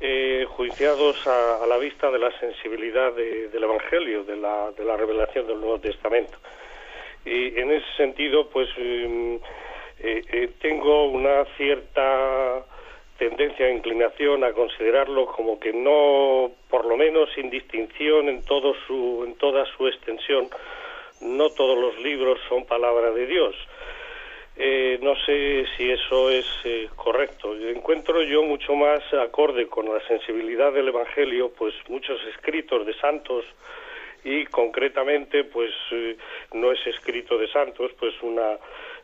eh, juiciados a, la vista de la sensibilidad del Evangelio, de la, de la revelación del Nuevo Testamento. Y en ese sentido, pues mm, eh, eh, tengo una cierta tendencia inclinación a considerarlo como que no, por lo menos sin distinción en todo su, toda su extensión, no todos los libros son palabra de Dios. Eh, no sé si eso es correcto. Encuentro yo mucho más acorde con la sensibilidad del Evangelio, pues muchos escritos de santos y concretamente, pues no es escrito de santos, pues una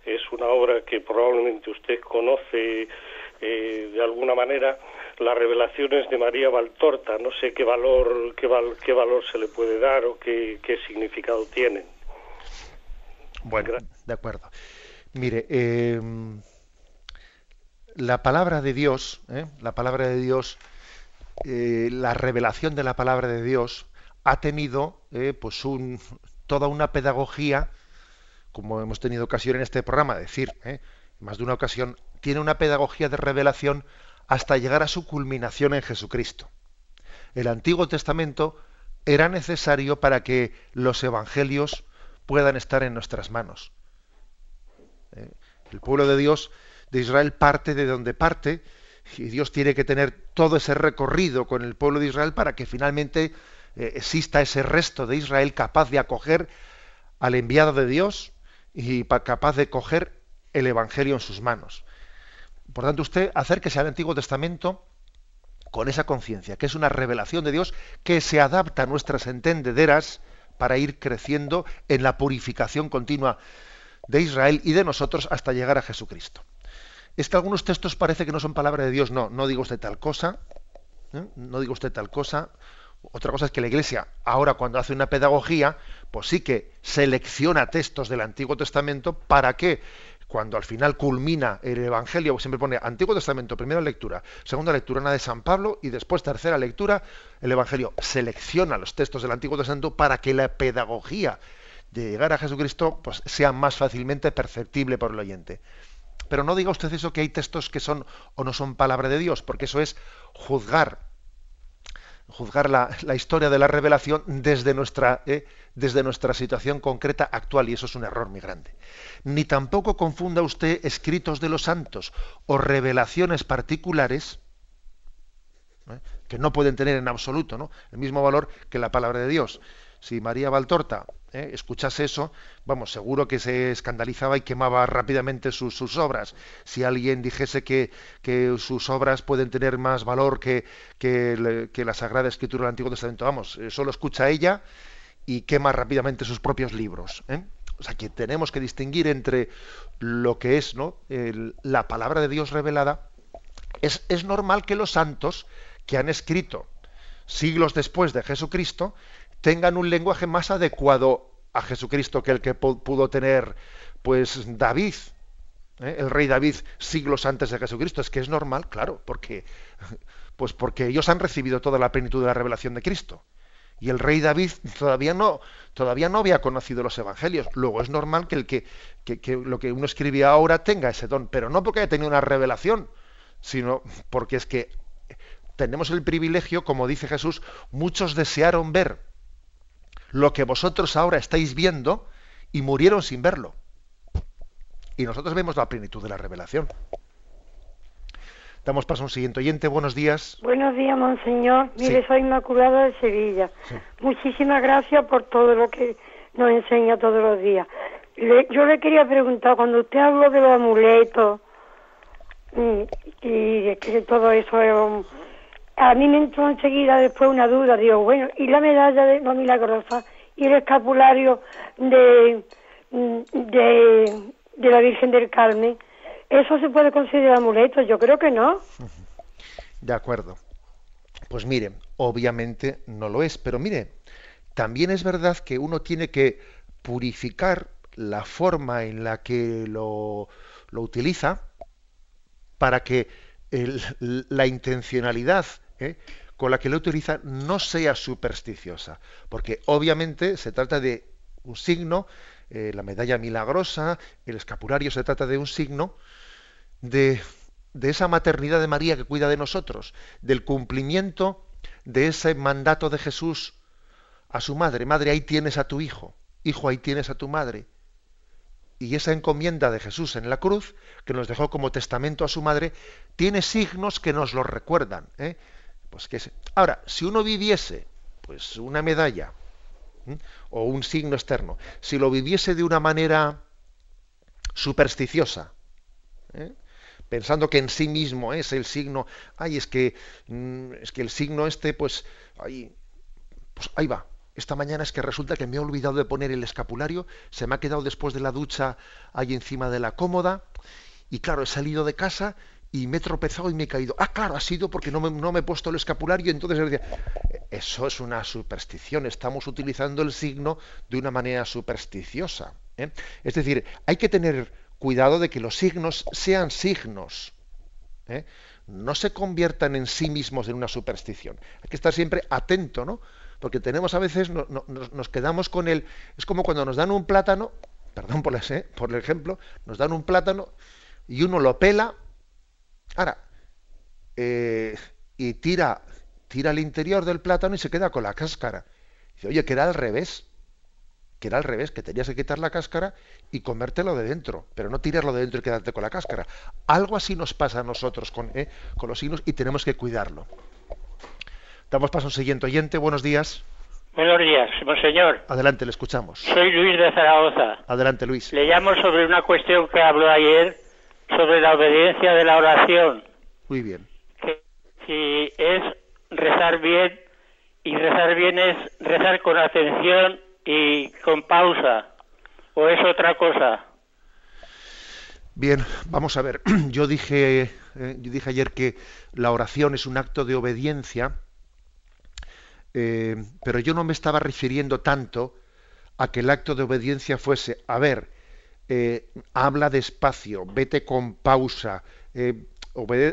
es una obra que probablemente usted conoce eh, de alguna manera, las revelaciones de María Valtorta. No sé qué valor, qué, qué valor se le puede dar o qué, significado tienen. Bueno, de acuerdo. Mire, eh, la palabra de Dios, ¿eh? la palabra de Dios, la revelación de la palabra de Dios ha tenido pues un, toda una pedagogía como hemos tenido ocasión en este programa de decir, ¿eh? más de una ocasión, tiene una pedagogía de revelación hasta llegar a su culminación en Jesucristo. El Antiguo Testamento era necesario para que los evangelios puedan estar en nuestras manos. ¿Eh? El pueblo de Dios, de Israel, parte de donde parte, y Dios tiene que tener todo ese recorrido con el pueblo de Israel para que finalmente eh, exista ese resto de Israel capaz de acoger al enviado de Dios, y capaz de coger el Evangelio en sus manos. Por tanto, usted acérquese al Antiguo Testamento con esa conciencia, que es una revelación de Dios que se adapta a nuestras entendederas para ir creciendo en la purificación continua de Israel y de nosotros hasta llegar a Jesucristo. Es que algunos textos parece que no son palabra de Dios. No, no diga usted tal cosa, ¿eh? no diga usted tal cosa, otra cosa es que la Iglesia, ahora cuando hace una pedagogía, pues sí que selecciona textos del Antiguo Testamento para que cuando al final culmina el Evangelio, siempre pone Antiguo Testamento, primera lectura, segunda lectura, una de San Pablo, y después tercera lectura, el Evangelio selecciona los textos del Antiguo Testamento para que la pedagogía de llegar a Jesucristo pues, sea más fácilmente perceptible por el oyente. Pero no diga usted eso que hay textos que son o no son palabra de Dios, porque eso es juzgar juzgar la, historia de la revelación desde nuestra, eh, desde nuestra situación concreta actual, y eso es un error muy grande. Ni tampoco confunda usted escritos de los santos o revelaciones particulares, ¿eh? que no pueden tener en absoluto ¿no? el mismo valor que la palabra de Dios. Si María Valtorta ¿eh? escuchase eso, vamos, seguro que se escandalizaba y quemaba rápidamente sus, obras. Si alguien dijese que, sus obras pueden tener más valor que, que, la Sagrada Escritura del Antiguo Testamento, vamos, solo escucha ella y quema rápidamente sus propios libros. ¿eh? O sea que tenemos que distinguir entre lo que es ¿no? la palabra de Dios revelada Es, es normal que los santos que han escrito siglos después de Jesucristo tengan un lenguaje más adecuado a Jesucristo que el que pudo tener pues David, ¿eh? el rey David siglos antes de Jesucristo. Es que es normal, claro, porque pues porque ellos han recibido toda la plenitud de la revelación de Cristo. Y el rey David todavía no, todavía no había conocido los evangelios. Luego es normal que el que, que lo que uno escribía ahora tenga ese don, pero no porque haya tenido una revelación, sino porque es que tenemos el privilegio, como dice Jesús, muchos desearon ver lo que vosotros ahora estáis viendo y murieron sin verlo. Y nosotros vemos la plenitud de la revelación. Damos paso a un siguiente oyente. Buenos días. Buenos días, monseñor. Mire, soy Inmaculada de Sevilla. Muchísimas gracias por todo lo que nos enseña todos los días. yo le quería preguntar, cuando usted habló de los amuletos mm, y, que todo eso, a mí me entró enseguida después una duda. Digo, bueno, ¿y la medalla de la milagrosa y el escapulario de, mm, de, de la Virgen del Carmen? ¿Eso se puede considerar amuleto? Yo creo que no. De acuerdo. Pues mire, obviamente no lo es, pero mire, también es verdad que uno tiene que purificar la forma en la que lo, lo utiliza para que la intencionalidad ¿eh? con la que lo utiliza no sea supersticiosa, porque obviamente se trata de un signo, eh, la medalla milagrosa, el escapulario se trata de un signo de, esa maternidad de María que cuida de nosotros, del cumplimiento de ese mandato de Jesús a su madre. Madre, ahí tienes a tu hijo. Hijo, ahí tienes a tu madre. Y esa encomienda de Jesús en la cruz, que nos dejó como testamento a su madre, tiene signos que nos lo recuerdan. ¿eh? Pues que Ahora, si uno viviese pues una medalla o un signo externo, si lo viviese de una manera supersticiosa, ¿eh? pensando que en sí mismo es el signo, ay, es que, mm, es que el signo este, pues ahí, pues ahí va. Esta mañana es que resulta que me he olvidado de poner el escapulario, se me ha quedado después de la ducha ahí encima de la cómoda, y claro, he salido de casa y me he tropezado y me he caído. Ah, claro, ha sido porque no me, no me he puesto el escapulario, entonces decía, eso es una superstición, estamos utilizando el signo de una manera supersticiosa. ¿eh? Es decir, hay que tener cuidado de que los signos sean signos. ¿eh? No se conviertan en sí mismos en una superstición. Hay que estar siempre atento, ¿no? Porque tenemos a veces, nos quedamos con el... Es como cuando nos dan un plátano, perdón por, por el ejemplo, nos dan un plátano y uno lo pela, ahora, eh, y tira, tira al interior del plátano y se queda con la cáscara. Dice, oye, que era al revés que era al revés, que tenías que quitar la cáscara y comértelo de dentro, pero no tirarlo de dentro y quedarte con la cáscara. Algo así nos pasa a nosotros con, eh, con los signos y tenemos que cuidarlo. Damos paso a un siguiente oyente. Buenos días. Buenos días, monseñor. Adelante, le escuchamos. Soy Luis de Zaragoza. Adelante, Luis. Le llamo sobre una cuestión que habló ayer sobre la obediencia de la oración. Muy bien. Que si es rezar bien y rezar bien es rezar con atención y con pausa o es otra cosa. Bien, vamos a ver. <clears throat> Yo dije, eh, yo dije ayer que la oración es un acto de obediencia, eh, pero yo no me estaba refiriendo tanto a que el acto de obediencia fuese, a ver, eh, habla despacio, vete con pausa,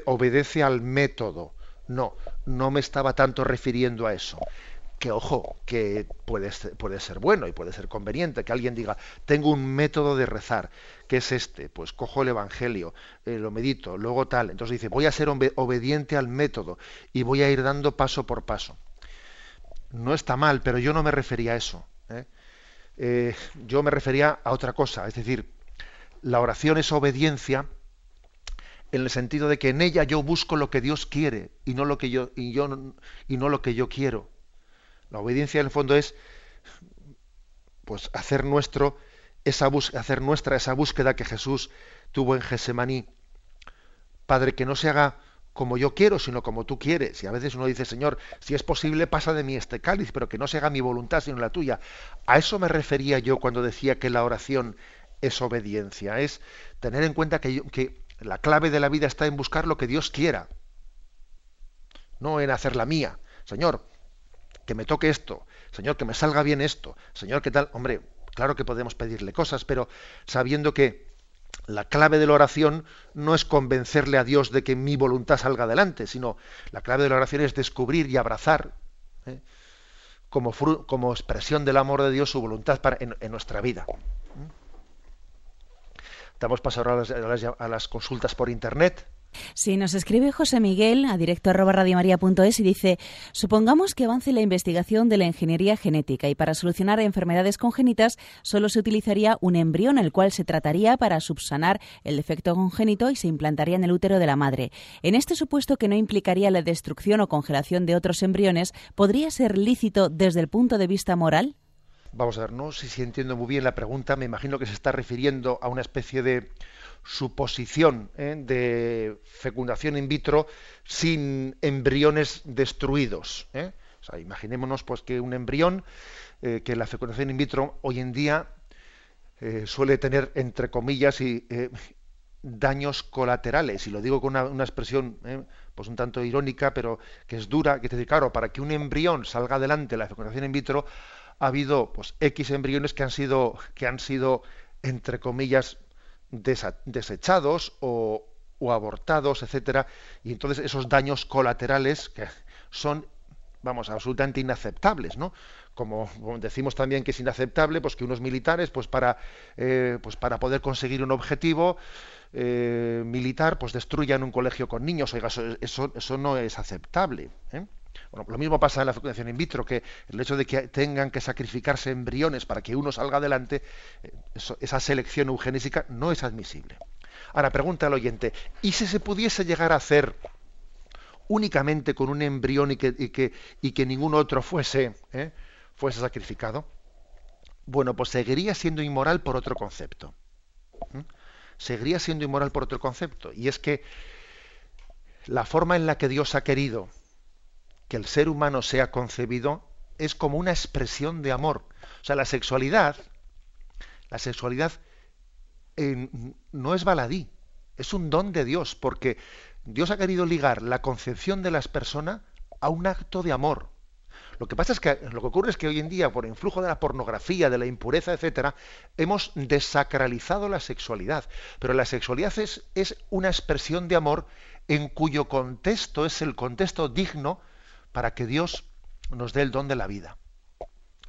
obedece al método. No, no me estaba tanto refiriendo a eso que ojo, que puede, puede ser bueno y puede ser conveniente que alguien diga, tengo un método de rezar, que es este, pues cojo el Evangelio, eh, lo medito, luego tal, entonces dice, voy a ser obediente al método y voy a ir dando paso por paso. No está mal, pero yo no me refería a eso. ¿eh? Eh, yo me refería a otra cosa, es decir, la oración es obediencia en el sentido de que en ella yo busco lo que Dios quiere y no lo que yo y no lo que yo quiero. La obediencia en el fondo es pues hacer nuestro esa hacer nuestra esa búsqueda que Jesús tuvo en Gesemaní. Padre, que no se haga como yo quiero, sino como tú quieres. Y a veces uno dice, Señor, si es posible, pasa de mí este cáliz, pero que no se haga mi voluntad, sino la tuya. A eso me refería yo cuando decía que la oración es obediencia, es tener en cuenta que, que La clave de la vida está en buscar lo que Dios quiera, no en hacer la mía. Señor, que me toque esto, Señor, que me salga bien esto, Señor, ¿qué tal? Hombre, claro que podemos pedirle cosas, pero sabiendo que la clave de la oración no es convencerle a Dios de que mi voluntad salga adelante, sino la clave de la oración es descubrir y abrazar ¿eh? como, como, expresión del amor de Dios su voluntad para, en, nuestra vida. ¿Mm? Damos paso ahora a a las consultas por Internet. Sí, nos escribe José Miguel a directo arroba y dice, supongamos que avance la investigación de la ingeniería genética y para solucionar enfermedades congénitas solo se utilizaría un embrión, el cual se trataría para subsanar el defecto congénito y se implantaría en el útero de la madre. En este supuesto que no implicaría la destrucción o congelación de otros embriones, ¿podría ser lícito desde el punto de vista moral? Vamos a ver, no sé si entiendo muy bien la pregunta, me imagino que se está refiriendo a una especie de suposición ¿eh? de fecundación in vitro sin embriones destruidos. ¿eh? imaginémonos pues que un embrión, eh, que la fecundación in vitro hoy en día suele tener, entre comillas, y, daños colaterales. Y lo digo con una, expresión pues un tanto irónica, pero que es dura, que te dice, claro, para que un embrión salga adelante la fecundación in vitro, ha habido pues X embriones que han sido, que han sido entre comillas, desechados o, abortados, etcétera, y entonces esos daños colaterales que son vamos, absolutamente inaceptables, ¿no? Como, decimos también que es inaceptable, pues que unos militares, pues para, eh, pues para poder conseguir un objetivo eh, militar, pues destruyan un colegio con niños. Oiga, eso, eso, no es aceptable. ¿eh? Bueno, lo mismo pasa en la fecundación in vitro, que el hecho de que tengan que sacrificarse embriones para que uno salga adelante, eh, esa selección eugenésica no es admisible. Ahora, pregunta al oyente, ¿y si se pudiese llegar a hacer únicamente con un embrión y que, y que, ningún otro fuese, eh, fuese sacrificado? Bueno, pues seguiría siendo inmoral por otro concepto. Seguiría siendo inmoral por otro concepto. Y es que la forma en la que Dios ha querido que el ser humano sea concebido es como una expresión de amor. O sea, la sexualidad, la sexualidad eh, no es baladí, es un don de Dios, porque Dios ha querido ligar la concepción de las personas a un acto de amor. Lo que pasa es que lo que ocurre es que hoy en día, por influjo de la pornografía, de la impureza, etcétera, hemos desacralizado la sexualidad. Pero la sexualidad es, es una expresión de amor en cuyo contexto es el contexto digno para que Dios nos dé el don de la vida.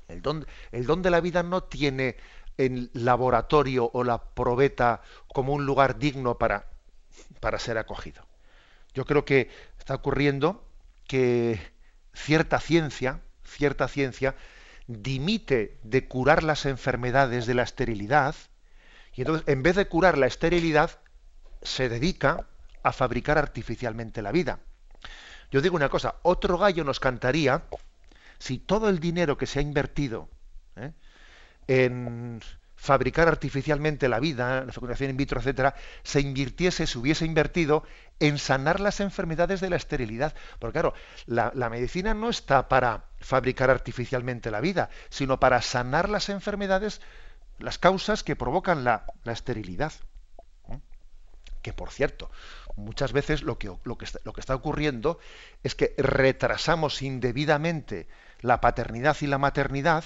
El don, de la vida no tiene el laboratorio o la probeta como un lugar digno para, para ser acogido. Yo creo que está ocurriendo que cierta ciencia, cierta ciencia, dimite de curar las enfermedades de la esterilidad, y entonces en vez de curar la esterilidad, se dedica a fabricar artificialmente la vida. Yo digo una cosa, otro gallo nos cantaría si todo el dinero que se ha invertido ¿eh? en fabricar artificialmente la vida, la fecundación in vitro, etcétera, se invirtiese, se hubiese invertido en sanar las enfermedades de la esterilidad. Porque claro, la, medicina no está para fabricar artificialmente la vida, sino para sanar las enfermedades, las causas que provocan la, esterilidad. ¿eh? Que por cierto, muchas veces lo que, lo, que está, ocurriendo es que retrasamos indebidamente la paternidad y la maternidad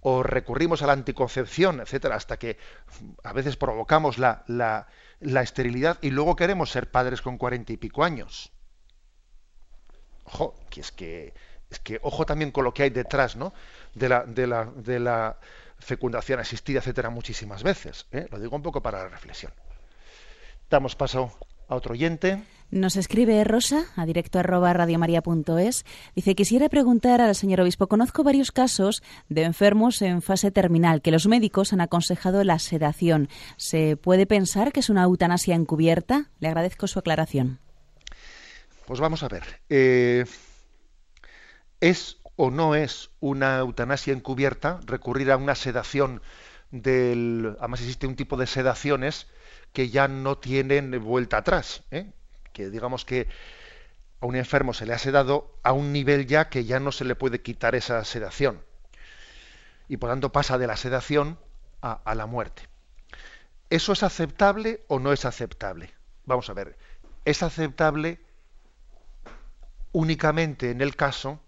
o recurrimos a la anticoncepción, etcétera, hasta que a veces provocamos la, la, la esterilidad y luego queremos ser padres con cuarenta y pico años. Ojo, que es que es que ojo también con lo que hay detrás, ¿no? De la, de la, de la fecundación asistida, etcétera, muchísimas veces. ¿eh? Lo digo un poco para la reflexión. Damos paso a otro oyente. Nos escribe Rosa a directo arroba radiomaria.es. Dice, quisiera preguntar al señor obispo, conozco varios casos de enfermos en fase terminal que los médicos han aconsejado la sedación. ¿Se puede pensar que es una eutanasia encubierta? Le agradezco su aclaración. Pues vamos a ver. Eh, ¿Es o no es una eutanasia encubierta recurrir a una sedación del... Además existe un tipo de sedaciones que ya no tienen vuelta atrás, ¿eh? que digamos que a un enfermo se le ha sedado a un nivel ya que ya no se le puede quitar esa sedación y por tanto pasa de la sedación a, la muerte. ¿Eso es aceptable o no es aceptable? vamos a ver, es aceptable únicamente en el caso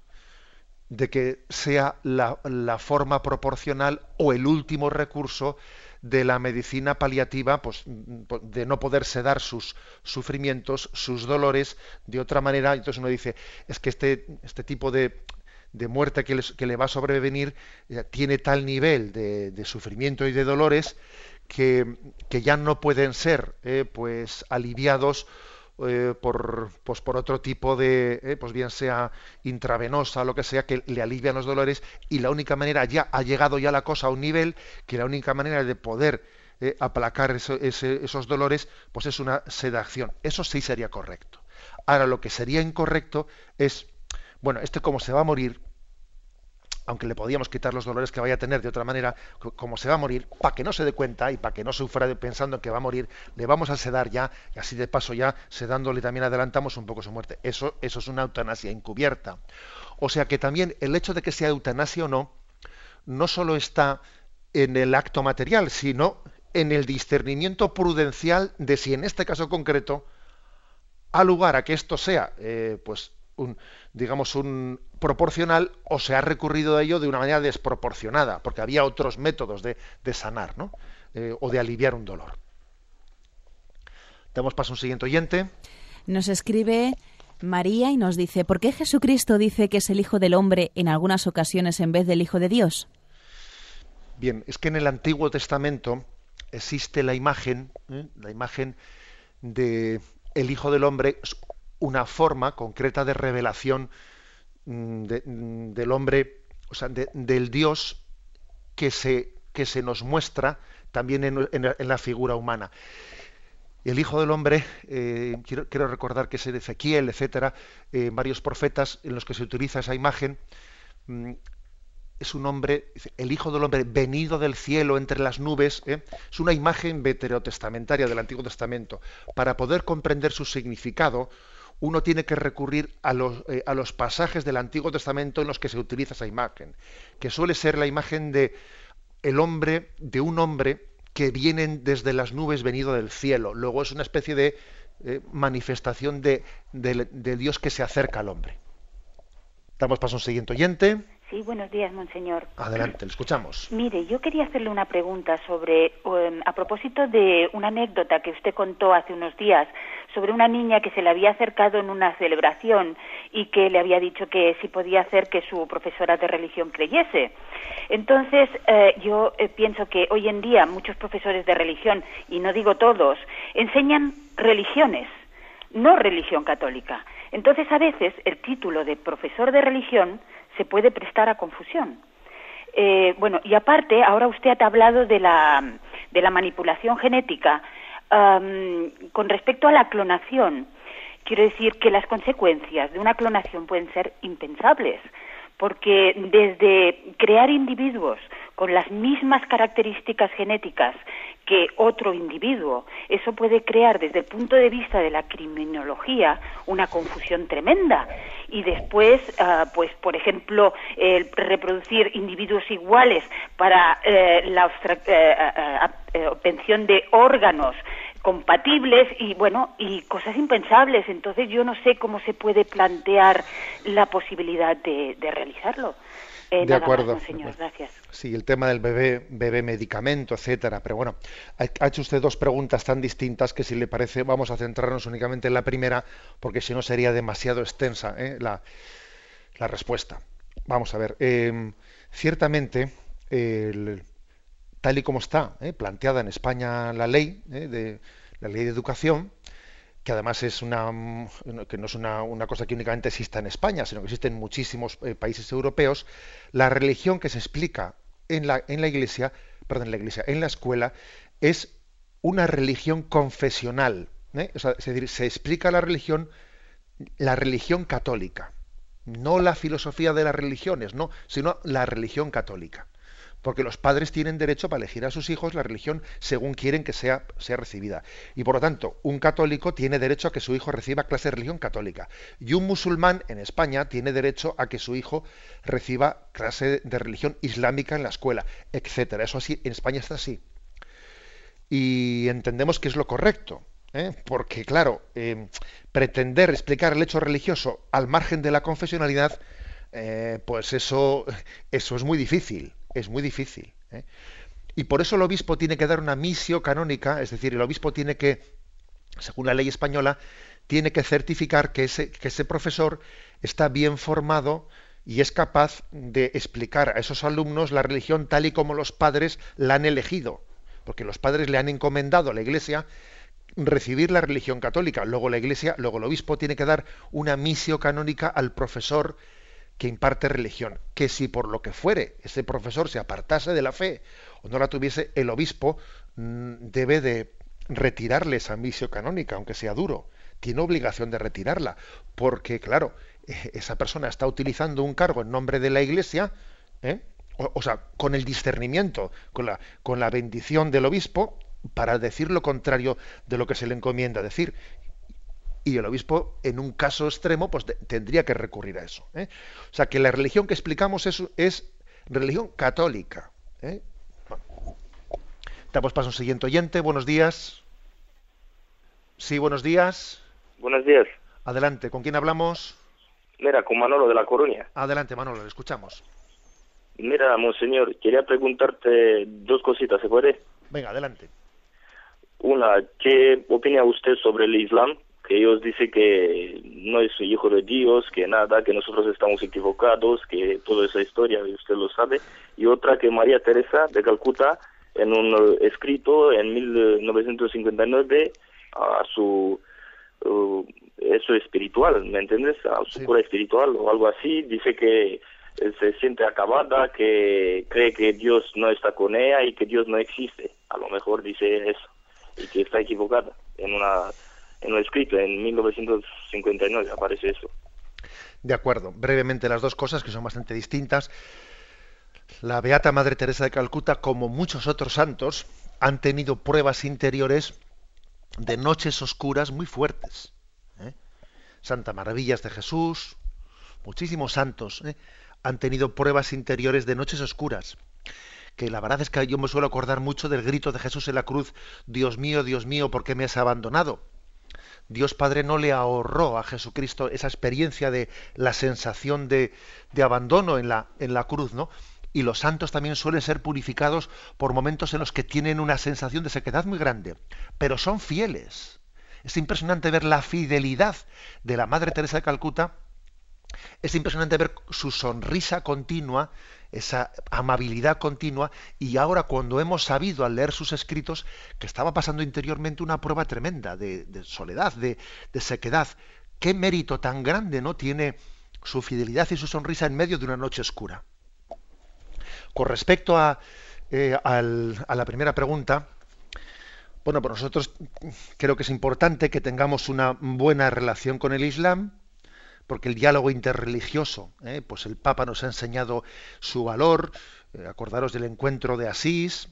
de que sea la, forma proporcional o el último recurso de la medicina paliativa, pues, de no poder sedar sus sufrimientos, sus dolores de otra manera. Entonces uno dice, es que este, este tipo de, de muerte que, que, le va a sobrevenir eh, tiene tal nivel de, sufrimiento y de dolores que, que ya no pueden ser eh, pues aliviados eh, por, pues por otro tipo de, eh, pues bien sea intravenosa, lo que sea, que le alivian los dolores y la única manera, ya ha llegado ya la cosa a un nivel que la única manera de poder eh, aplacar esos dolores, pues es una sedación. Eso sí sería correcto. Ahora, lo que sería incorrecto es, bueno, este como se va a morir, aunque le podíamos quitar los dolores que vaya a tener de otra manera, como se va a morir, para que no se dé cuenta y para que no sufra pensando que va a morir, le vamos a sedar ya, y así de paso ya, sedándole también adelantamos un poco su muerte. Eso, eso es una eutanasia encubierta. O sea que también el hecho de que sea eutanasia o no, no solo está en el acto material, sino en el discernimiento prudencial de si en este caso concreto ha lugar a que esto sea eh, pues un, digamos, un proporcional o se ha recurrido a ello de una manera desproporcionada, porque había otros métodos de, sanar ¿no? Eh, o de aliviar un dolor. Damos paso a un siguiente oyente. Nos escribe María y nos dice, ¿por qué Jesucristo dice que es el Hijo del Hombre en algunas ocasiones en vez del Hijo de Dios? Bien, es que en el Antiguo Testamento existe la imagen, ¿eh? la imagen de el Hijo del Hombre una forma concreta de revelación mm, mm, del hombre, o sea, del Dios que se, que se nos muestra también en, la figura humana. El Hijo del Hombre, eh, quiero, recordar que es de Ezequiel, etcétera, eh, varios profetas en los que se utiliza esa imagen, mm, es un hombre, el Hijo del Hombre venido del cielo entre las nubes, ¿eh? es una imagen veterotestamentaria del Antiguo Testamento. Para poder comprender su significado, uno tiene que recurrir a los, eh, a los, pasajes del Antiguo Testamento en los que se utiliza esa imagen, que suele ser la imagen de el hombre, de un hombre que viene desde las nubes venido del cielo. Luego es una especie de eh, manifestación de, de, Dios que se acerca al hombre. Damos paso a un siguiente oyente. Sí, buenos días, monseñor. Adelante, le escuchamos. Mire, yo quería hacerle una pregunta sobre, em, a propósito de una anécdota que usted contó hace unos días sobre una niña que se le había acercado en una celebración y que le había dicho que si podía hacer que su profesora de religión creyese. Entonces, eh, yo eh, pienso que hoy en día muchos profesores de religión, y no digo todos, enseñan religiones, no religión católica. Entonces, a veces el título de profesor de religión se puede prestar a confusión. Eh, bueno, y aparte, ahora usted ha hablado de la, de la manipulación genética con respecto a la clonación, quiero decir que las consecuencias de una clonación pueden ser impensables, porque desde crear individuos con las mismas características genéticas que otro individuo, eso puede crear desde el punto de vista de la criminología una confusión tremenda. Y después, ah, pues, por ejemplo, el reproducir individuos iguales para eh, la eh, eh, obtención de órganos compatibles y bueno y cosas impensables. Entonces yo no sé cómo se puede plantear la posibilidad de, realizarlo. Eh, de acuerdo. Señor gracias. Sí el tema del bebé bebé medicamento etcétera. Pero bueno ha, hecho usted dos preguntas tan distintas que si le parece vamos a centrarnos únicamente en la primera porque si no sería demasiado extensa ¿eh? la, la, respuesta. Vamos a ver em, ciertamente el, tal y como está ¿eh? planteada en España la ley ¿eh? de la ley de educación, que además es una que no es una, cosa que únicamente exista en España, sino que existe en muchísimos eh, países europeos, la religión que se explica en la, en la iglesia, perdón, en la iglesia, en la escuela, es una religión confesional. es decir, se explica la religión, la religión católica, no la filosofía de las religiones, no, sino la religión católica porque los padres tienen derecho para elegir a sus hijos la religión según quieren que sea, sea recibida. Y por lo tanto, un católico tiene derecho a que su hijo reciba clase de religión católica. Y un musulmán en España tiene derecho a que su hijo reciba clase de religión islámica en la escuela, etcétera. Eso así, en España está así. Y entendemos que es lo correcto. ¿eh? porque claro, eh, pretender explicar el hecho religioso al margen de la confesionalidad, eh, pues eso, eso es muy difícil, es muy difícil. Y por eso el obispo tiene que dar una misio canónica, es decir, el obispo tiene que, según la ley española, tiene que certificar que ese, que ese profesor está bien formado y es capaz de explicar a esos alumnos la religión tal y como los padres la han elegido, porque los padres le han encomendado a la Iglesia recibir la religión católica. Luego la Iglesia, luego el obispo tiene que dar una misio canónica al profesor que imparte religión. Que si por lo que fuere ese profesor se apartase de la fe o no la tuviese, el obispo mm, debe de retirarle esa misio canónica, aunque sea duro. Tiene obligación de retirarla, porque claro, eh, esa persona está utilizando un cargo en nombre de la Iglesia, ¿eh? o, sea, con el discernimiento, con la, con la bendición del obispo, para decir lo contrario de lo que se le encomienda decir. Y el obispo, en un caso extremo, pues tendría que recurrir a eso. ¿eh? O sea, que la religión que explicamos es, es religión católica. ¿eh? Damos paso al siguiente oyente. Buenos días. Sí, buenos días. Buenos días. Adelante, ¿con quién hablamos? Mira, con Manolo de La Coruña. Adelante, Manolo, le escuchamos. Mira, monseñor, quería preguntarte dos cositas, ¿se puede? Venga, adelante. Una, ¿qué opina usted sobre el Islam? Que ellos dicen que no es hijo de Dios, que nada, que nosotros estamos equivocados, que toda esa historia, usted lo sabe. Y otra, que María Teresa de Calcuta, en un escrito en 1959, a su uh, eso espiritual, ¿me entiendes? A su cura espiritual o algo así, dice que se siente acabada, que cree que Dios no está con ella y que Dios no existe. A lo mejor dice eso y que está equivocada. En, una, en en 1959 aparece eso. De acuerdo. Brevemente las dos cosas que son bastante distintas. La Beata Madre Teresa de Calcuta, como muchos otros santos, han tenido pruebas interiores de noches oscuras muy fuertes. ¿eh? Santa Maravillas de Jesús, muchísimos santos ¿eh? han tenido pruebas interiores de noches oscuras que la verdad es que yo me suelo acordar mucho del grito de Jesús en la cruz, Dios mío, Dios mío, ¿por qué me has abandonado? Dios Padre no le ahorró a Jesucristo esa experiencia de la sensación de, de abandono en la, en la cruz, ¿no? Y los santos también suelen ser purificados por momentos en los que tienen una sensación de sequedad muy grande, pero son fieles. Es impresionante ver la fidelidad de la Madre Teresa de Calcuta, es impresionante ver su sonrisa continua, esa amabilidad continua, y ahora cuando hemos sabido al leer sus escritos que estaba pasando interiormente una prueba tremenda de, soledad, de, sequedad, qué mérito tan grande no tiene su fidelidad y su sonrisa en medio de una noche oscura. Con respecto a, eh, la primera pregunta, bueno, pues nosotros creo que es importante que tengamos una buena relación con el Islam, porque el diálogo interreligioso, ¿eh? pues el Papa nos ha enseñado su valor, eh, acordaros del encuentro de Asís,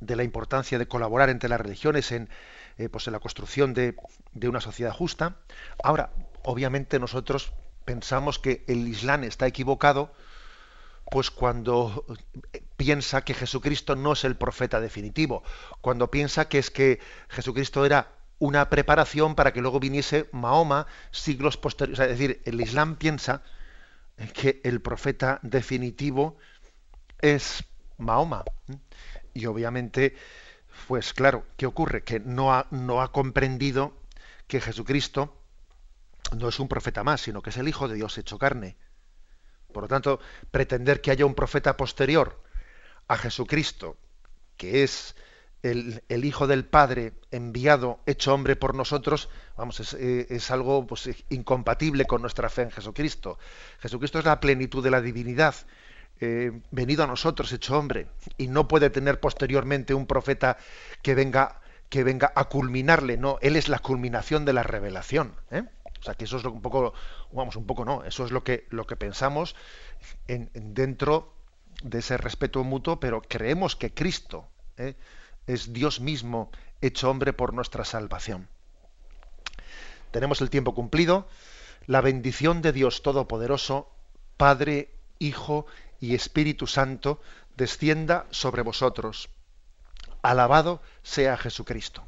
de la importancia de colaborar entre las religiones en, eh, pues en la construcción de, de una sociedad justa. Ahora, obviamente nosotros pensamos que el Islam está equivocado, pues cuando piensa que Jesucristo no es el profeta definitivo, cuando piensa que es que Jesucristo era una preparación para que luego viniese Mahoma siglos posteriores. es decir, el Islam piensa que el profeta definitivo es Mahoma. Y obviamente, pues claro, ¿qué ocurre? Que no ha, no ha comprendido que Jesucristo no es un profeta más, sino que es el Hijo de Dios hecho carne. Por lo tanto, pretender que haya un profeta posterior a Jesucristo, que es el, Hijo del Padre enviado, hecho hombre por nosotros, vamos, es, eh, algo pues, incompatible con nuestra fe en Jesucristo. Jesucristo es la plenitud de la divinidad, eh, venido a nosotros, hecho hombre, y no puede tener posteriormente un profeta que venga, que venga a culminarle, no, él es la culminación de la revelación. ¿eh? O sea que eso es lo, un poco, vamos, un poco no, eso es lo que, lo que pensamos en, dentro de ese respeto mutuo, pero creemos que Cristo, es Dios mismo hecho hombre por nuestra salvación. Tenemos el tiempo cumplido. La bendición de Dios Todopoderoso, Padre, Hijo y Espíritu Santo, descienda sobre vosotros. Alabado sea Jesucristo.